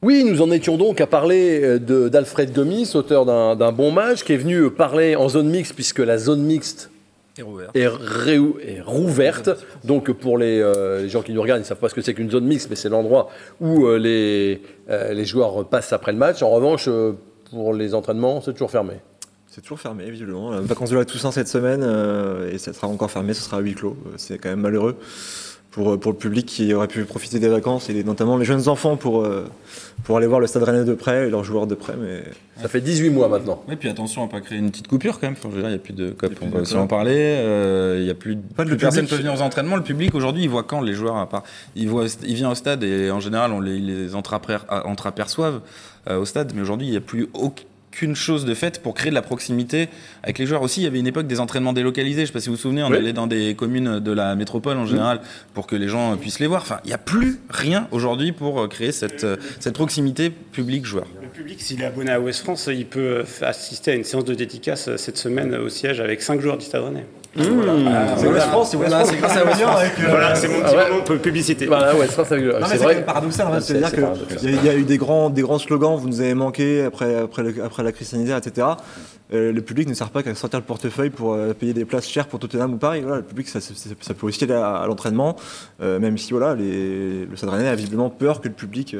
Oui, nous en étions donc à parler euh, d'Alfred Gomis, auteur d'un bon match, qui est venu parler en zone mixte, puisque la zone mixte est rouverte. Donc pour les, euh, les gens qui nous regardent, ils ne savent pas ce que c'est qu'une zone mixte, mais c'est l'endroit où euh, les, euh, les joueurs passent après le match. En revanche, euh, pour les entraînements, c'est toujours fermé. C'est toujours fermé, visiblement. Les vacances de la Toussaint cette semaine, euh, et ça sera encore fermé, ce sera à huis clos. C'est quand même malheureux pour, euh, pour le public qui aurait pu profiter des vacances, et notamment les jeunes enfants pour, euh, pour aller voir le Stade Rennais de près et leurs joueurs de près. Mais Ça fait 18 mois maintenant. Oui, puis attention à pas créer une petite coupure quand même. Enfin, je veux dire, il n'y a plus de COP, on va aussi en parler. Euh, Il n'y a plus, Pas de plus personne public. peut venir aux entraînements. Le public aujourd'hui, il voit quand les joueurs, à part, il, voit, il vient au stade et en général, on les, ils les entreaperçoivent euh, au stade. Mais aujourd'hui, il n'y a plus aucune chose de faite pour créer de la proximité avec les joueurs. Aussi, il y avait une époque des entraînements délocalisés. Je ne sais pas si vous vous souvenez, on Oui. allait dans des communes de la métropole en général pour que les gens puissent les voir. Enfin, il n'y a plus rien aujourd'hui pour euh, créer cette, euh, cette proximité public-joueur. Le public, s'il est abonné à Ouest France, il peut assister à une séance de dédicace euh, cette semaine au siège avec 5 joueurs du Stade Rennais. C'est West France, c'est West Voilà, France. c'est grâce à West France. Voilà, c'est mon petit ouais. moment de publicité. Voilà, c'est Non, mais c'est c'est vrai. paradoxal, en fait. C'est- C'est-à-dire c'est qu'il y, y a eu des grands, des grands slogans, vous nous avez manqué après, après, le- après la crise sanitaire, etc. Euh, le public ne sert pas qu'à sortir le portefeuille pour euh, payer des places chères pour Tottenham ou Paris. Voilà, le public, ça, ça- ça peut aussi aller à, à l'entraînement, euh, même si voilà, les, le Rennais a visiblement peur que le public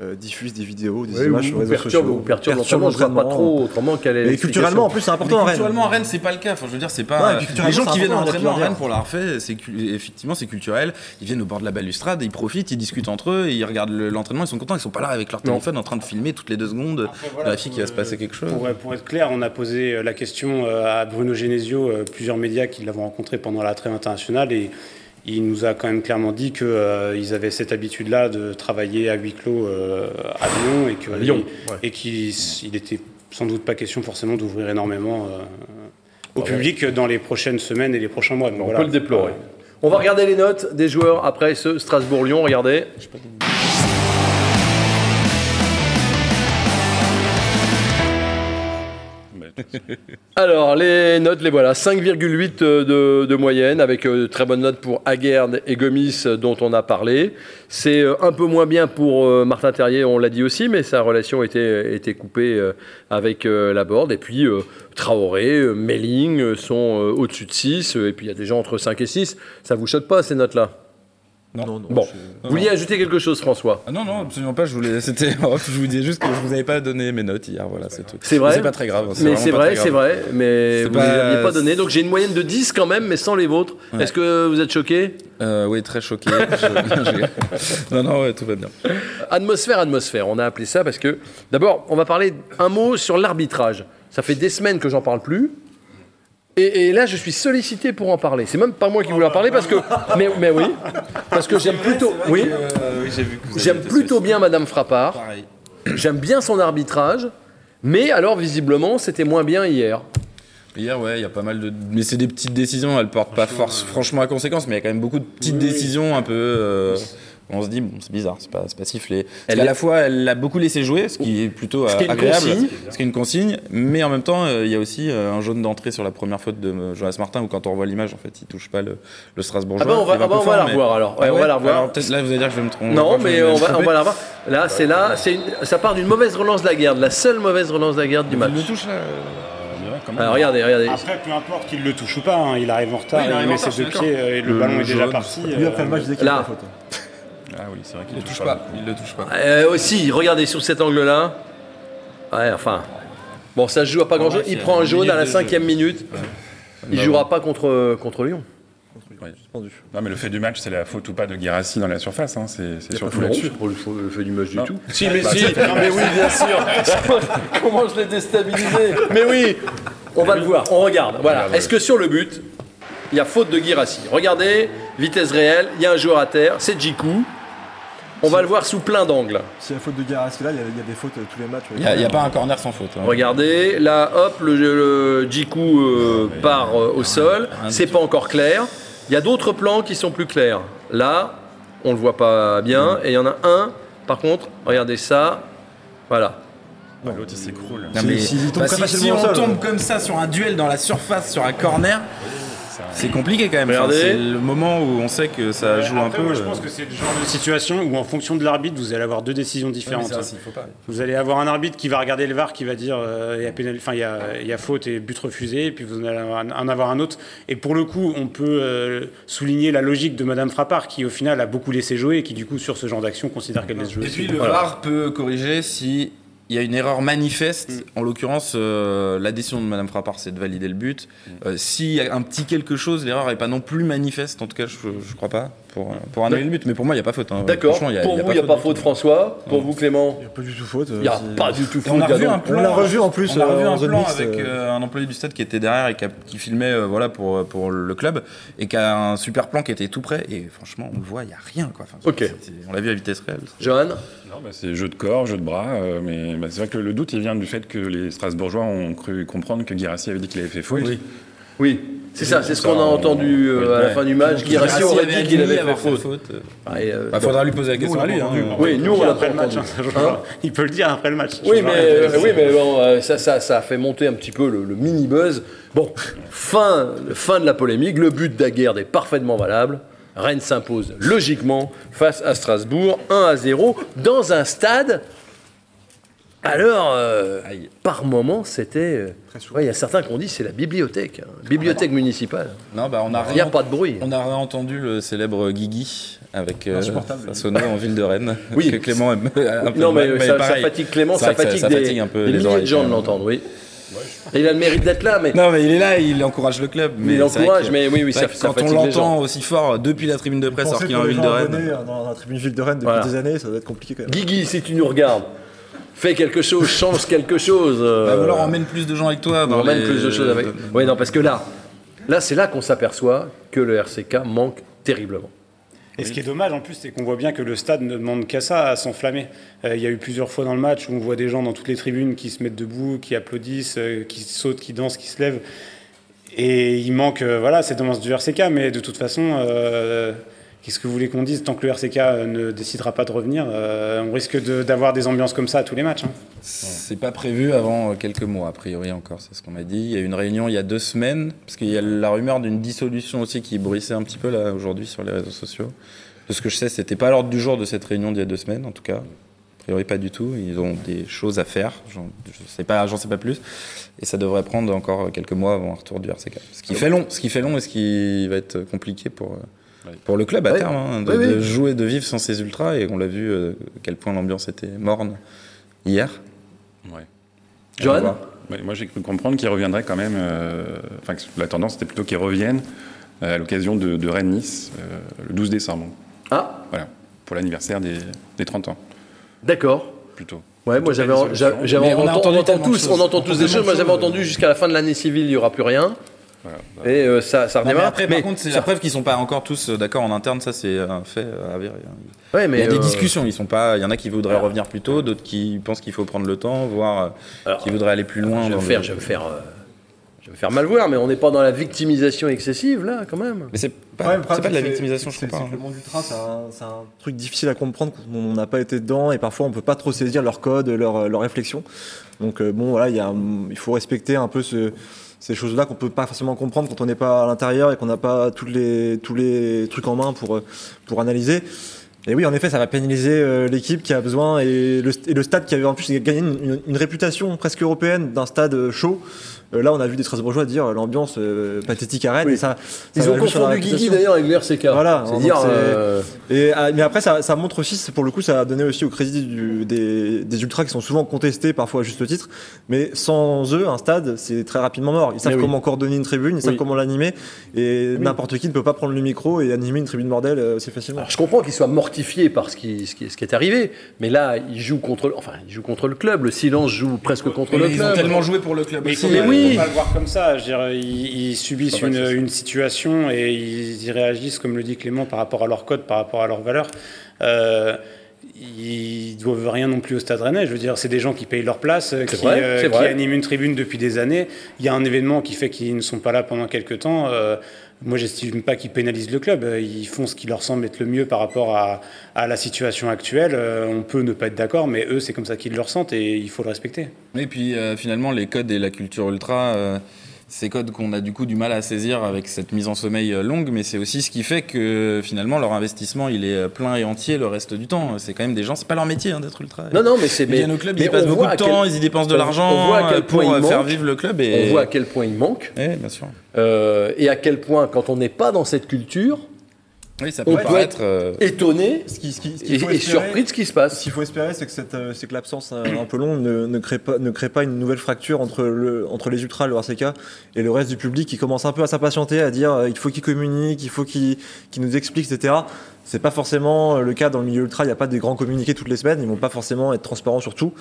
euh, euh, diffuse des vidéos, des images ou sur les réseaux perturbe, sociaux. ou perturbe perturbe l'entraînement, je vois pas trop autrement qu'elle est. Mais culturellement, en plus, c'est important Mais à Rennes. culturellement, à Rennes, c'est pas le cas. Enfin, je veux dire, c'est pas. Ouais, et les gens qui viennent à important, l'entraînement à Rennes pour la refait, c'est cu- effectivement c'est culturel. Ils viennent au bord de la balustrade, ils profitent, ils discutent entre eux, ils regardent le- l'entraînement, ils sont contents. Ils sont pas là avec leur téléphone en train de filmer toutes les deux secondes, voilà, vérifier qu'il va se passer quelque chose. Pour, pour être clair, on a posé euh, la question euh, à Bruno Genesio, euh, plusieurs médias qui l'avons rencontré pendant la trêve internationale, et il nous a quand même clairement dit qu'ils avaient cette habitude-là de travailler à huis clos euh, à Lyon, et que- À Lyon, et- ouais. et qu'il il était sans doute pas question forcément d'ouvrir énormément euh, au public dans les prochaines semaines et les prochains mois. Donc On voilà. peut le déplorer. On va regarder les notes des joueurs après ce Strasbourg-Lyon. Regardez. Alors, les notes, les voilà. 5,8 de, de moyenne, avec euh, de très bonnes notes pour Aguerd et Gomis, euh, dont on a parlé. C'est euh, un peu moins bien pour euh, Martin Terrier, on l'a dit aussi, mais sa relation était, coupée euh, avec euh, la board. Et puis, euh, Traoré, euh, Melling euh, sont euh, au-dessus de 6. euh, et puis, il y a des gens entre 5 et 6. Ça vous choque pas, ces notes-là? Non, non. Bon. je- Vous vouliez ajouter quelque chose, François? Ah non, non, absolument pas. Je voulais, c'était, je vous disais juste que je vous avais pas donné mes notes hier. Voilà, c'est tout. C'est vrai C'est pas très grave. Mais c'est vrai, c'est vrai, mais vous ne pas- les aviez pas donné. Donc j'ai une moyenne de 10 quand même, mais sans les vôtres. Ouais. Est-ce que vous êtes choqué? Euh, oui, très choqué. Je- non, non, ouais, tout va bien. Atmosphère, atmosphère, on a appelé ça parce que, d'abord, on va parler un mot sur l'arbitrage. Ça fait des semaines que j'en parle plus. Et, et là, je suis sollicité pour en parler. C'est même pas moi qui voulais en parler parce que, mais, mais oui, parce que j'aime plutôt, oui, Euh, oui, j'aime plutôt bien Madame Frappard. J'aime bien son arbitrage, mais alors visiblement, c'était moins bien hier. Hier, ouais, il y a pas mal de. Mais c'est des petites décisions, elles portent pas force, franchement à conséquence, mais il y a quand même beaucoup de petites décisions un peu. euh, On se dit, bon, c'est bizarre, c'est pas, c'est pas sifflé. Elle est- la fois, elle l'a beaucoup laissé jouer, ce qui est plutôt Ce euh, agréable. consigne. Ce qui est une consigne, mais en même temps, euh, il y a aussi euh, un jaune d'entrée sur la première faute de euh, Jonas Martin, où quand on revoit l'image, en fait, il touche pas le, le Strasbourgeois. Ah bah, on va- ah bah, on va la mais- revoir, alors. Ouais, Ah on va la revoir. Alors, peut-être là, vous allez dire que je vais me tromper. Non, mais on va, on va la revoir. Là, c'est là, ça part d'une mauvaise relance de la guerre, la seule mauvaise relance de la guerre du match. Il le touche là. Alors, regardez, regardez. Après, peu importe qu'il le touche ou pas, hein, il arrive en retard, Oui, il il, met ses deux pieds et le Le ballon est déjà parti. Lui, après le match, qu'il a la faute. Ah oui, c'est vrai qu'il Il le touche pas. Il le touche pas. Euh, aussi, regardez sur cet angle-là. Ouais, enfin. Bon, ça se joue à pas grand-chose. ouais, Il prend un une jaune à la cinquième minute. Il Bah, jouera pas contre, contre Lyon. Oui. Non, mais le fait du match, c'est la faute ou pas de Guirassi dans la surface. hein, C'est surtout pas de là-dessus. pour le, fait du match du Non. tout. Si, mais Bah, si, mais oui, bien sûr. Comment je l'ai déstabilisé Mais oui, on va le voir, on regarde. Voilà. Est-ce que sur le but, il y a faute de Girassi Regardez, vitesse réelle, il y a un joueur à terre, c'est Djikou. On va le voir sous plein d'angles. S'il y a faute de Garassi là, il y, a- y a des fautes tous les matchs. Il n'y a, pas un corner sans faute. hein. Regardez, là, hop, le, le Djikou euh, part euh, au sol. C'est pas encore clair. Il y a d'autres plans qui sont plus clairs. Là, on le voit pas bien. Et il y en a un, par contre, regardez ça. Voilà. L'autre, il s'écroule. Si- bah, si, si on tombe comme ça sur un duel dans la surface, sur un corner, c'est compliqué quand même. Enfin, Regardez. c'est le moment où on sait que ça joue un peu. moi, je euh, pense que c'est le genre de situation où, en fonction de l'arbitre, vous allez avoir deux décisions différentes. ça, il faut pas. Vous allez avoir un arbitre qui va regarder le VAR, qui va dire euh, il y a pénal- enfin, il y a, il y a faute et but refusé, et puis vous allez en avoir un autre. Et pour le coup, on peut euh, souligner la logique de Madame Frappard, qui au final a beaucoup laissé jouer et qui du coup sur ce genre d'action considère qu'elle laisse jouer. Et puis le Voilà. VAR peut corriger si il y a une erreur manifeste. En l'occurrence, euh, la décision de Madame Frappard, c'est de valider le but. Euh, S'il y a un petit quelque chose, l'erreur n'est pas non plus manifeste. En tout cas, je, je crois pas pour, euh, pour annuler le but. Mais pour moi, il n'y a pas faute. hein. D'accord. Pour vous, il n'y a pas faute. François. Pour vous, Clément, Il n'y a pas du tout faute. il n'y a pas du tout Et on faute. a revu un plan. On l'a revu en plus, On a euh, revu un plan avec euh. euh, un employé du stade qui était derrière et qui, filmait euh, voilà pour pour le club et qui a un super plan qui était tout près. Et franchement, on le voit, il y a rien quoi. Enfin, Ok. On l'a vu à vitesse réelle. Johan Non, bah, c'est jeu de corps, jeu de bras, euh, mais bah, c'est vrai que le doute il vient du fait que les Strasbourgeois ont cru comprendre que Guirassi avait dit qu'il avait fait faute. Oui. Oui, c'est ça, c'est ce qu'on a entendu euh, à la fin du match. Guirassi aurait dit qu'il avait fait faute. euh, Ah, et, euh, Bah, faudra lui poser la question on à lui. hein. Oui, nous on Il l'a après le match. entendu. hein, ça Hein il peut le dire après le match. ça Oui, mais, rien. euh, oui, mais bon, euh, ça, ça, ça a fait monter un petit peu le, le mini buzz. Bon, fin, fin de la polémique. Le but d'Aguerd est parfaitement valable. Rennes s'impose logiquement face à Strasbourg, 1 à 0, dans un stade. Alors, euh, par moment, c'était. euh, ouais, Il y a certains qui ont dit c'est la bibliothèque, hein, bibliothèque municipale. Non, bah on a Il n'y a rien. pas de bruit. On a réentendu le célèbre Guigui avec euh, Insupportable, sa lui. sono en ville de Rennes. Oui. que Clément aime un peu Non, mais, ça, fatigue Clément, ça fatigue, ça des, fatigue un peu des les milliers de gens de l'entendre, oui. Et il a le mérite d'être là, mais Non, mais il est là, il encourage le club. Mais il encourage, que- mais oui, oui, ça, quand on l'entend aussi fort depuis la tribune de presse, alors qu'il est en ville de Rennes. dans la tribune ville de Rennes depuis Voilà. des années, ça doit être compliqué quand même. Guigui, si tu nous regardes, fais quelque chose, change quelque chose. euh, Bah, ou alors emmène plus de gens avec toi. dans emmène les- plus de choses avec. Oui, non, parce que là, là, c'est là qu'on s'aperçoit que le RCK manque terriblement. Et ce qui est dommage en plus, c'est qu'on voit bien que le stade ne demande qu'à ça, à s'enflammer. Euh, Il y a eu plusieurs fois dans le match où on voit des gens dans toutes les tribunes qui se mettent debout, qui applaudissent, euh, qui sautent, qui dansent, qui se lèvent. Et il manque, euh, voilà, cette ambiance du RCK, mais de toute façon, euh, qu'est-ce que vous voulez qu'on dise Tant que le RCK ne décidera pas de revenir, euh, on risque de- d'avoir des ambiances comme ça à tous les matchs. hein. C'est pas prévu avant euh, quelques mois, a priori encore, c'est ce qu'on m'a dit. Il y a eu une réunion il y a deux semaines, parce qu'il y a la rumeur d'une dissolution aussi qui bruissait un petit peu là aujourd'hui sur les réseaux sociaux. De ce que je sais, c'était pas l'ordre du jour de cette réunion d'il y a deux semaines, en tout cas. A priori, pas du tout. Ils ont des choses à faire. J'en je sais pas, j'en sais pas plus. Et ça devrait prendre encore quelques mois avant un retour du RCK. Ce qui fait long, ce qui fait long et ce qui va être compliqué pour. euh, Pour le club à Ouais. terme, hein, de, Oui, oui. de jouer, de vivre sans ces ultras, et on l'a vu euh, à quel point l'ambiance était morne hier. Ouais. Johan Ouais, moi, j'ai cru comprendre qu'ils reviendraient quand même. euh, Enfin, que la tendance était plutôt qu'ils reviennent euh, à l'occasion de, de Rennes-Nice euh, le 12 décembre. Ah, Voilà, pour l'anniversaire des, des 30 ans, d'accord. plutôt. Ouais, moi j'avais, j'avais, on a entendu, entendu on entend tous, on entend tous des choses. Moi j'avais entendu jusqu'à la fin de l'année civile, il n'y aura plus rien. Voilà. Et euh, ça, ça Non, mais redémarre. après, par contre, c'est la preuve qu'ils sont pas encore tous euh, d'accord en interne. Ça, c'est un fait euh, avéré. hein. ouais, mais Il y a des euh, discussions. Ils sont pas. Il y en a qui voudraient revenir plus tôt, d'autres qui pensent qu'il faut prendre le temps, voire euh, Alors, qui voudraient aller plus loin. Je vais me faire, le- je vais me faire, euh, je vais me faire mal voir, mais on n'est pas dans la victimisation excessive là, quand même. Mais c'est Ouais, pas, c'est pas de la victimisation, je que hein. Le monde ultra, c'est un, truc difficile à comprendre quand on n'a pas été dedans et parfois on peut pas trop saisir leur code, leur, leur réflexion. Donc euh, bon, voilà, y a, il faut respecter un peu ce- ces choses-là qu'on peut pas forcément comprendre quand on n'est pas à l'intérieur et qu'on n'a pas toutes les, tous les trucs en main pour, euh, pour analyser. Et oui, en effet, ça va pénaliser euh, l'équipe qui a besoin et le, stade qui avait en plus gagné une réputation presque européenne d'un stade euh, chaud. Euh, là, on a vu des Strasbourgeois dire euh, l'ambiance euh, pathétique à Rennes. Oui. Et ça, Ils ont confondu Guigui d'ailleurs avec le RCK. Voilà, C'est donc dire. euh, Et, euh, mais après, ça, ça montre aussi, pour le coup, ça a donné aussi au crédit du- des, des ultras qui sont souvent contestés, parfois à juste titre. Mais sans eux, un stade, c'est très rapidement mort. Ils savent Eh oui. comment coordonner une tribune, ils savent Oui. comment l'animer. Et n'importe qui ne peut pas prendre le micro et animer une tribune bordel aussi facilement. Alors, je comprends qu'ils soient mortifiés par ce qui, ce, qui, ce qui est arrivé, mais là, ils jouent contre, enfin, ils jouent contre le club. Le silence joue presque contre Mais le ils club. ont tellement joué pour le club Mais aussi. pas- oui. faut pas le voir comme ça. Je veux dire, ils, ils subissent une, situation et ils y réagissent, comme le dit Clément, par rapport à leur code, par rapport à leurs valeurs. Euh, ils doivent rien non plus au Stade Rennais. Je veux dire, c'est des gens qui payent leur place, euh, qui, vrai, euh, qui animent une tribune depuis des années. Il y a un événement qui fait qu'ils ne sont pas là pendant quelques temps. Euh, moi, j'estime pas qu'ils pénalisent le club. Euh, Ils font ce qui leur semble être le mieux par rapport à, la situation actuelle. Euh, on peut ne pas être d'accord, mais eux, c'est comme ça qu'ils le ressentent et il faut le respecter. Et puis euh, finalement, les codes et la culture ultra, ces codes qu'on a du coup du mal à saisir avec cette mise en sommeil euh, longue, mais c'est aussi ce qui fait que finalement leur investissement il est euh, plein et entier le reste du temps. C'est quand même des gens, c'est pas leur métier hein, d'être ultra. Non, non, mais c'est. Ils viennent au club, ils mais y passent beaucoup de quel- temps, ils y dépensent de l'argent euh, pour faire manque. vivre le club. Et... On voit à quel point il manque Oui, bien sûr. euh, et à quel point, quand on n'est pas dans cette culture, Oui, ça On peut peut paraître. euh, étonné Ce qui- ce qui- ce et, surpris de ce qui se Ce passe. qu'il faut espérer, c'est que, cette, euh, c'est que l'absence euh, un peu longue ne, ne, crée pas, ne crée pas une nouvelle fracture entre, le, entre les ultras, le RCK, et le reste du public qui commence un peu à s'impatienter, à dire euh, il faut qu'ils communiquent, il faut qu'ils qu'ils nous expliquent, etc. C'est pas forcément euh, le cas dans le milieu ultra, il n'y a pas des grands communiqués toutes les semaines, ils vont pas forcément être transparents sur tout.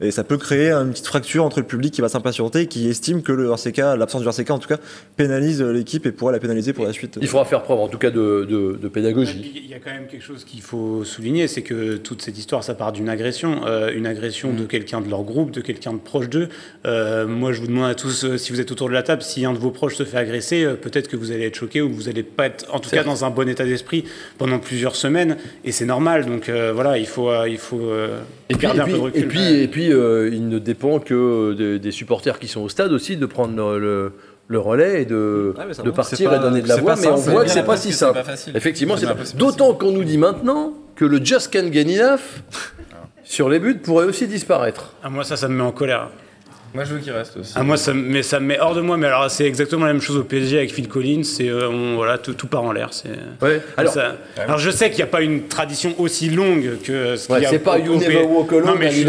Et ça peut créer une petite fracture entre le public qui va s'impatienter et qui estime que le RCK, l'absence du RCK en tout cas, pénalise euh, l'équipe et pourrait la pénaliser pour la suite. Il faudra faire preuve, en tout cas, de, de- de pédagogie. Il y a quand même quelque chose qu'il faut souligner, c'est que toute cette histoire, ça part d'une agression, euh, une agression de quelqu'un de leur groupe, de quelqu'un de proche d'eux. Euh, moi, je vous demande à tous, euh, si vous êtes autour de la table, si un de vos proches se fait agresser, peut-être que vous allez être choqué ou que vous n'allez pas être, en tout cas, dans un bon état d'esprit pendant plusieurs semaines, et c'est normal. Donc euh, voilà, il faut, euh, il faut euh, Et puis, garder et un puis, peu de recul. et puis, et puis, euh, il ne dépend que des, des supporters qui sont au stade aussi de prendre le, le- le relais et de, Ouais, ça de partir et donner de la voix. Mais on simple, voit que c'est pas si simple. Effectivement, C'est pas- c'est D'autant qu'on nous dit maintenant que le Just Can Get Enough sur les buts pourrait aussi disparaître. Ah, moi, ça, ça me met en colère. Moi, je veux qu'il reste aussi. Ah, moi, ça, me- mais ça me met hors de moi. Mais alors, c'est exactement la même chose au PSG avec Phil Collins. C'est euh, voilà, tout, tout part en l'air. C'est Ouais. Alors, Ça- alors je sais qu'il n'y a pas une tradition aussi longue que ce qu'il Ouais, y a c'est pas You Never Walk Alone Non, mais je suis.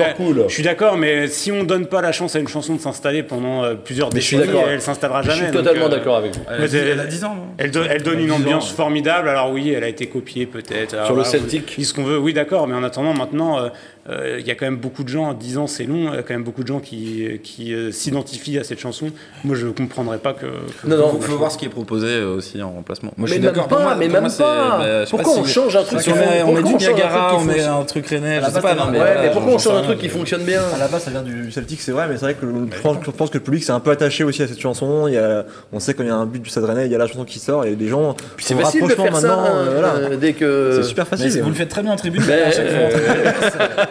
Je suis d'accord, mais si on donne pas la chance à une chanson de s'installer pendant euh, plusieurs Mais je suis décennies, elle s'installera je jamais. suis donc, totalement euh, d'accord avec vous. Elle, a dix- c'est- elle a 10 ans, non Elle, do- elle donne Elle une 10 ans, ambiance formidable. Alors oui, elle a été copiée peut-être. Alors Sur le Celtic. Dis ce qu'on veut. Oui, d'accord. Mais en attendant, maintenant, il y a quand même beaucoup de gens. 10 ans, c'est long. Il y a quand même beaucoup de gens qui, qui euh, s'identifient à cette chanson. Moi, je comprendrais pas que. que- Non, non. Il faut voir ce qui est proposé euh, aussi en remplacement. Moi, je Mais suis même d'accord. pas, moi- mais même moi, c'est- pas. bah, je Pourquoi pas on si- change un truc on met, on met du Niagara, on met un truc rennais, je sais pas. non, mais ouais, voilà, mais pourquoi on change un truc qui fonctionne bien À la base, ça vient du Celtic, c'est vrai, mais c'est vrai que je pense, je que le public s'est un peu attaché aussi à cette chanson. Il y a, on sait quand il y a un but du Stade Rennais, il y a la chanson qui sort et les gens. Puis c'est facile de rapprochement faire ça euh, euh, dès que. C'est super facile. vous le faites très bien en tribune.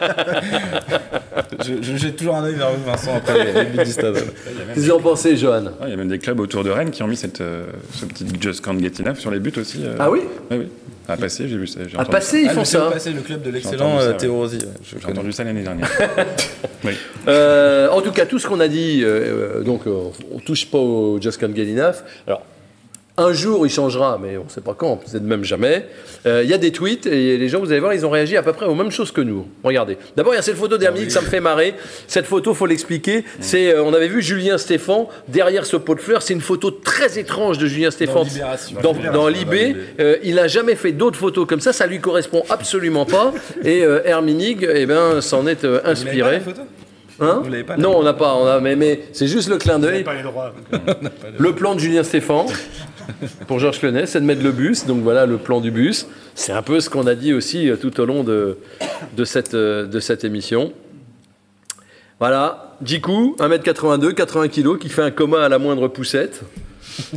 À je, je jette toujours un œil vers vous, Vincent, après les, les buts du stade. Qu'est-ce que vous en pensez, Johan Ah, Il y a même des clubs autour de Rennes qui ont mis cette, euh, ce petit Just Can't Get Enough sur les buts aussi. euh. Ah oui Oui, oui. À passer, j'ai vu ça. j'ai À passer, ils Ah, font ça. Théo Passé, le club de l'excellent euh, ouais. Théo Rosy. J'ai entendu ça l'année dernière. oui. Euh, en tout cas, tout ce qu'on a dit, donc euh, on touche pas au Just Can't Get Enough. Alors, un jour, il changera, mais on ne sait pas quand, peut-être même jamais. Euh, Il y a des tweets et les gens, vous allez voir, ils ont réagi à peu près aux mêmes choses que nous. Regardez. D'abord, il y a cette photo d'Hermine, ça me fait marrer. Cette photo, faut l'expliquer. C'est, euh, on avait vu Julien Stéphan derrière ce pot de fleurs. C'est une photo très étrange de Julien Stéphan dans, dans dans Libé. Libé. Euh, il n'a jamais fait d'autres photos comme ça. Ça lui correspond absolument pas. Et euh, Herminig, eh ben, s'en est euh, Vous l'avez pas, inspiré. Hein? Pas, non, on n'a pas. On a, mais, mais c'est juste le clin d'œil. Le plan de Julien Stéphan pour Georges Clenet, c'est de mettre le bus. Donc voilà le plan du bus. C'est un peu ce qu'on a dit aussi euh, tout au long de, de, cette, euh, de cette émission. Voilà, Djikou, 1m82, 80 kg, qui fait un coma à la moindre poussette.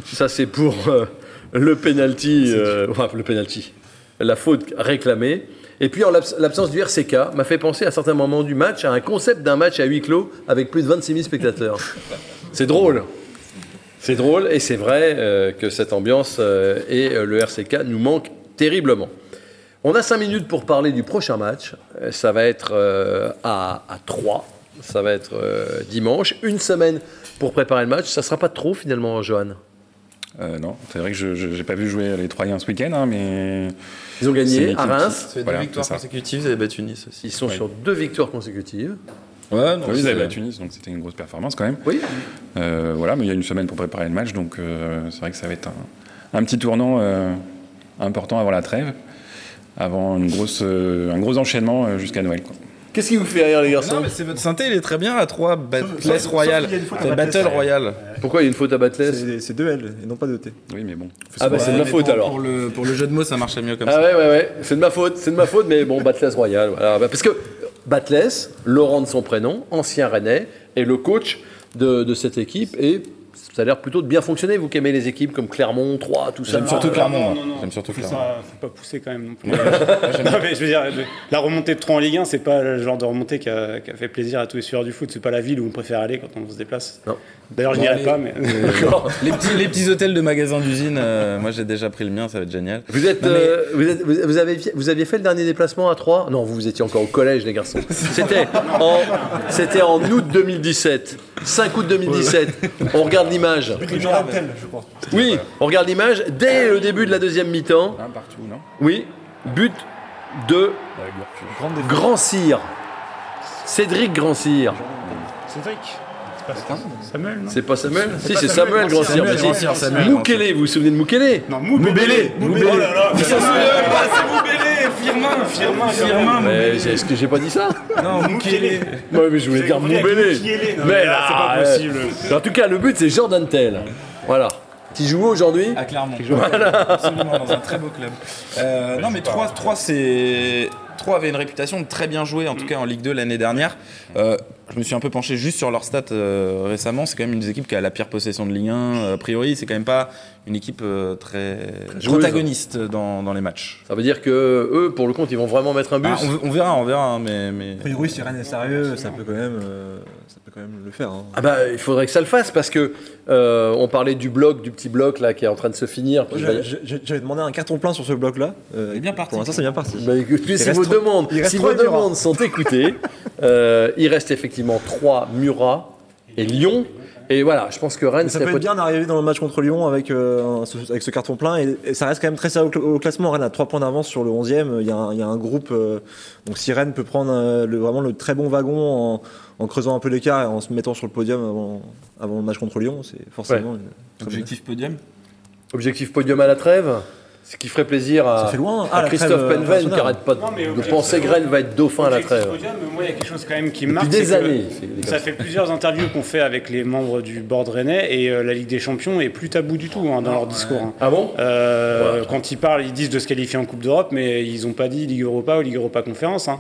Ça, c'est pour euh, le penalty, euh, enfin, le penalty, la faute réclamée. Et puis, en l'abs- l'absence du RCK m'a fait penser à certains moments du match à un concept d'un match à huis clos avec plus de 26 000 spectateurs. C'est drôle. C'est drôle et c'est vrai euh, que cette ambiance euh, et euh, le RCK nous manquent terriblement. On a cinq minutes pour parler du prochain match. Ça va être euh, à, à 3. Ça va être euh, dimanche. Une semaine pour préparer le match. Ça sera pas trop finalement, Johan? Euh, non, c'est vrai que je n'ai pas vu jouer les Troyens ce week-end, hein, mais Ils ont gagné à qui- Reims. Ça fait deux Voilà, victoires consécutives, vous avez battu Nice aussi. Ils sont Ouais. sur deux victoires consécutives. Ouais, non, oui, ils avaient battu Nice, donc c'était une grosse performance quand même. Oui. Euh, voilà, mais il y a une semaine pour préparer le match, donc euh, c'est vrai que ça va être un, un petit tournant euh, important avant la trêve, avant une grosse, euh, un gros enchaînement euh, jusqu'à Noël. quoi. Qu'est-ce qui vous fait rire, les garçons? Non, mais c'est votre synthé, il est très bien à 3, Batless sauf Royal. Batless, Battle. Royal. Pourquoi il y a une faute à Batles? C'est c'est deux L et non pas deux T. Oui, mais bon. Ah bah c'est de ma faute alors. Pour le, jeu de mots, ça marchait mieux comme Ah ça. ouais, ouais, ouais, c'est de ma faute, c'est de ma faute, mais bon, Batless Royal, voilà. Bah, Parce que Batless, Laurent de son prénom, ancien Rennais, est le coach de, de cette équipe et ça a l'air plutôt de bien fonctionner. Vous qui aimez les équipes comme Clermont, Troyes, tout ça. J'aime surtout non, Clermont. non, moi. non, non. J'aime surtout Clermont. ça, faut pas pousser quand même non plus. non, mais je veux dire, la remontée de 3 en Ligue 1, c'est pas le genre de remontée qui a, qui a fait plaisir à tous les suiveurs du foot. C'est pas la ville où on préfère aller quand on se déplace. Non. D'ailleurs, je n'irai pas, mais. Les petits, les petits hôtels de magasins d'usine, euh, moi j'ai déjà pris le mien, ça va être génial. Vous, êtes, Non, mais- euh, vous, êtes- vous- vous avez, vous aviez fait le dernier déplacement à Troyes? Non, vous étiez encore au collège, les garçons. C'était en, c'était en août 2017. 5 août 2017. On regarde l'image. Oui, on regarde l'image. Dès le début de la deuxième mi-temps, Un partout, non? Oui, but de Grand Cyr. Cédric Grand Cyr. Cédric C'est pas Samuel, non? C'est pas Samuel Si, pas c'est Samuel Samuel Grand Cyr. Samuel mais Grand si. Cyr, Samuel Moukele, vous vous souvenez de Moukele? Non, Moubélé Moubélé. Oh là là mais ça, Firmin, Firmin, Firmin, Mais est-ce que j'ai pas dit ça? Non, Moukele. Ouais, mais je voulais dire. Non, Mais mais là, là, c'est pas euh, possible. En tout cas, le but, c'est Jordan Tell. Voilà. Qui joue aujourd'hui À Clermont. Absolument, dans un très beau club. Euh, non, mais 3, 3 c'est. 3 avait une réputation de très bien jouer, en tout cas en Ligue 2 l'année dernière. Euh, je me suis un peu penché juste sur leurs stats euh, récemment. C'est quand même une des équipes qui a la pire possession de Ligue 1. Euh, a priori, c'est quand même pas une équipe euh, très protagoniste dans, dans les matchs. Ça veut dire que eux, pour le compte, ils vont vraiment mettre un bus. Ah, on, on verra, on verra, hein, mais. mais... A priori, si Rennes est sérieux, ça peut quand même, euh, ça peut quand même le faire. hein. Ah bah, il faudrait que ça le fasse parce que euh, on parlait du bloc, du petit bloc là qui est en train de se finir. J'avais demandé un carton plein sur ce bloc-là. Euh, C'est bien parti. Pour l'instant, c'est bien parti. Bah, trois- demandes, si trois vos demandes sont écoutées, euh, il reste effectivement 3 Murat et Lyon. Et voilà, je pense que Rennes Ça peut être bien d'arriver dans le match contre Lyon avec, euh, ce, avec ce carton plein et, et ça reste quand même très serré au, cl- au classement. Rennes a 3 points d'avance sur le 11e. Il y, a un- il y a un groupe. euh, donc si Rennes peut prendre euh, le, vraiment le très bon wagon en, en creusant un peu l'écart et en se mettant sur le podium avant, avant le match contre Lyon, c'est forcément. bonne- Objectif podium? Objectif podium à la trêve, ce qui ferait plaisir à, Ça fait loin. à Ah, Christophe trêve, euh, Penven qui internationale. arrête pas de, Non, mais de penser que Rennes va être dauphin à la trêve. podium, moi, il y a quelque chose quand même qui me Depuis marque. des années. Ça fait plusieurs interviews qu'on fait avec les membres du board rennais et euh, la Ligue des Champions est plus tabou du tout hein, dans leur discours. hein. Ah bon? Euh, Quand ils parlent, ils disent de se qualifier en Coupe d'Europe, mais ils n'ont pas dit Ligue Europa ou Ligue Europa Conférence. hein.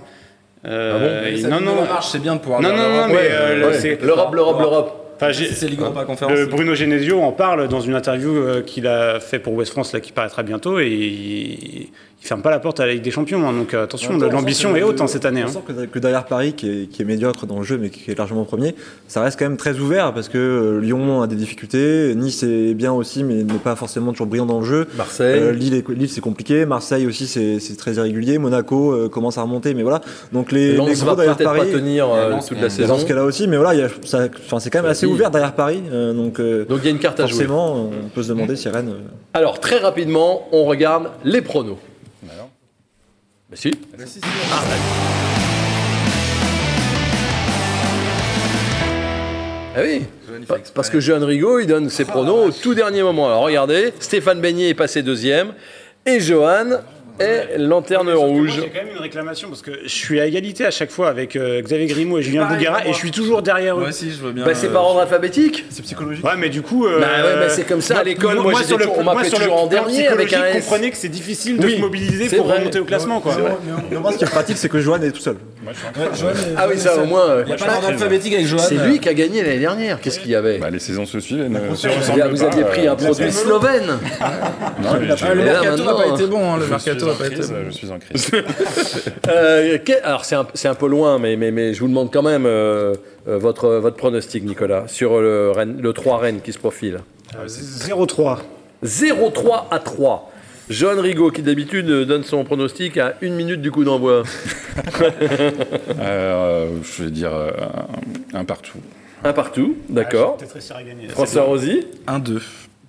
Euh, Ah bon? non, non, marche, c'est bien de pouvoir Non, non, non, mais euh, L'Europe, l'Europe, l'Europe. Enfin, j'ai- Si c'est Ligue Europa Conférence. le c'est- Bruno Genesio en parle dans une interview euh, qu'il a fait pour West France là, qui paraîtra bientôt et il, ferme pas la porte à la Ligue des Champions. hein. donc euh, attention, l'ambition sent est haute hein, cette année. On hein. sent que, que derrière Paris, qui est, qui est médiocre dans le jeu, mais qui est largement premier, ça reste quand même très ouvert parce que euh, Lyon a des difficultés, Nice est bien aussi, mais n'est pas forcément toujours brillant dans le jeu. Marseille. Euh, Lille, Lille, c'est compliqué, Marseille aussi c'est c'est très irrégulier, Monaco euh, commence à remonter, mais voilà. Donc les, les gros derrière peut-être Paris, pas tenir euh, toute la saison. dans ce cas-là aussi, mais voilà, il y a- ça- enfin, c'est quand même assez Oui. ouvert derrière Paris, euh, donc, euh, Donc il y a une carte à jouer. forcément on peut se demander si Rennes. euh, Alors très rapidement, on regarde les pronos. Bah. Bah si. Ah oui. Pa- Parce que Johan Rigaud, il donne ses pronos au tout dernier moment. Alors regardez, Stéphane Beignet est passé deuxième et Johan est lanterne rouge. J'ai quand même une réclamation parce que je suis à égalité à chaque fois avec euh, Xavier Grimaud et Julien Bouguera et je suis toujours derrière eux. Moi aussi, je veux bien. Bah, c'est euh, par ordre alphabétique C'est psychologique. Ouais, mais du coup. euh, Bah ouais, mais c'est comme ça, à l'école, moi, j'étais sur le- toujours- on m'appelait moi, sur le toujours en dernier avec un psychologique, S. comprenez que c'est difficile de Oui, se mobiliser pour vrai. remonter au classement, quoi. Moi, ce qui est pratique, c'est que Johan est tout seul. Ah oui, ça au moins. euh, Il n'y a pas d'ordre alphabétique avec Johan. C'est lui qui a gagné l'année dernière. Qu'est-ce qu'il y avait Bah, les saisons se suivent. et ne se Vous ressemblent vous pas, aviez pris euh, un produit slovène. Non, Ah, le Et là, mercato n'a pas été bon, hein, le je mercato suis n'a en pas été crise, bon. Je suis en crise. Euh, alors c'est un, c'est un peu loin, mais, mais, mais je vous demande quand même euh, euh, votre, votre pronostic, Nicolas, sur le, le 3 Rennes qui se profile. 0-3. 0-3 à 3. Johan Rigaud, qui d'habitude donne son pronostic à une minute du coup d'envoi. Euh, je vais dire euh, un, un partout. Un partout, d'accord. Peut-être à gagner. François Rosy, 1-2.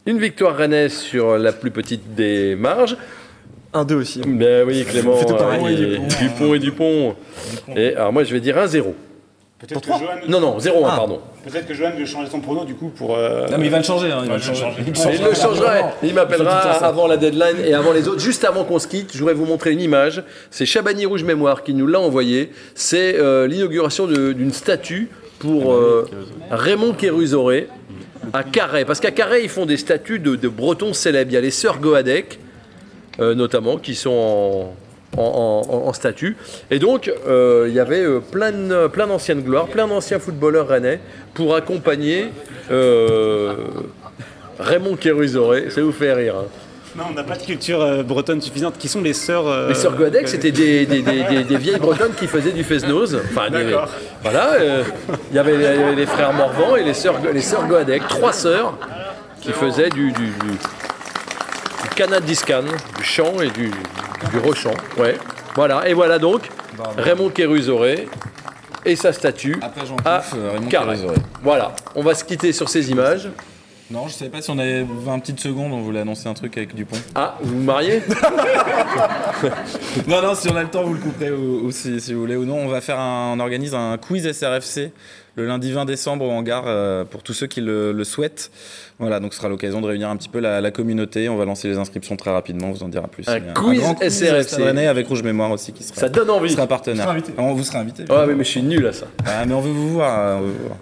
une victoire rennaise sur la plus petite des marges. 1-2 aussi. Ben oui, Clément. Euh, Dupont et Dupont. Et alors moi, je vais dire 1-0. Peut-être que, Johan, Non, non, 0-1, pardon. peut-être que Johan veut changer son prono du coup pour. euh, Non, mais il va le changer. hein, il va le va le changer. changer. Il le changera. Il m'appellera avant la deadline et avant les autres. Juste avant qu'on se quitte, je voudrais vous montrer une image. C'est Chabani Rouge Mémoire qui nous l'a envoyé. C'est euh, l'inauguration de- d'une statue pour euh, Raymond Kérusoré à Carhaix. Parce qu'à Carhaix, ils font des statues de, de Bretons célèbres. Il y a les sœurs Goadec, euh, notamment, qui sont en, en, en- en statue. Et donc, euh, il y avait euh, plein, de- plein d'anciennes gloires, plein d'anciens footballeurs rennais pour accompagner euh, Raymond Kérusoré. Ça vous fait rire. hein. Non, on n'a pas de culture euh, bretonne suffisante. Qui sont les sœurs euh, Les sœurs Goadec, c'était des, des- des- des- des vieilles bretonnes qui faisaient du. Enfin, D'accord. voilà, euh, il y avait les, frères Morvan et les sœurs, les sœurs trois sœurs qui faisaient du, du, du, du canadiscan, du chant et du, du rechant. Ouais. Voilà, et voilà donc Raymond Kérusoré et sa statue Après Jean à euh, Raymond. Kérusoré. Voilà, on va se quitter sur ces images. Non, je savais pas si on avait 20 petites secondes, on voulait annoncer un truc avec Dupont. Ah, vous vous mariez? Non, non, si on a le temps, vous le couperez ou, ou si, si vous voulez ou non. On va faire un, on organise un quiz SRFC le lundi 20 décembre au hangar euh, pour tous ceux qui le, le souhaitent. Voilà, donc ce sera l'occasion de réunir un petit peu la, la communauté. On va lancer les inscriptions très rapidement, on vous en dira plus. Un a quiz grand SRFC. Rennais avec Rouge Mémoire aussi qui sera, Ça donne envie. qui sera partenaire. On vous sera invité. Ouais, mais, mais je suis nul à ça. Ah, mais on veut vous voir. on veut vous voir.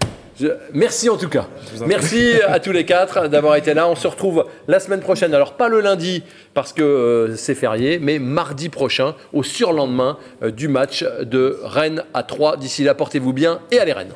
Merci en tout cas. Merci à tous les quatre d'avoir été là. On se retrouve la semaine prochaine. Alors pas le lundi parce que euh, c'est férié, mais mardi prochain au surlendemain euh, du match de Rennes à 3. D'ici là, portez-vous bien et allez Rennes.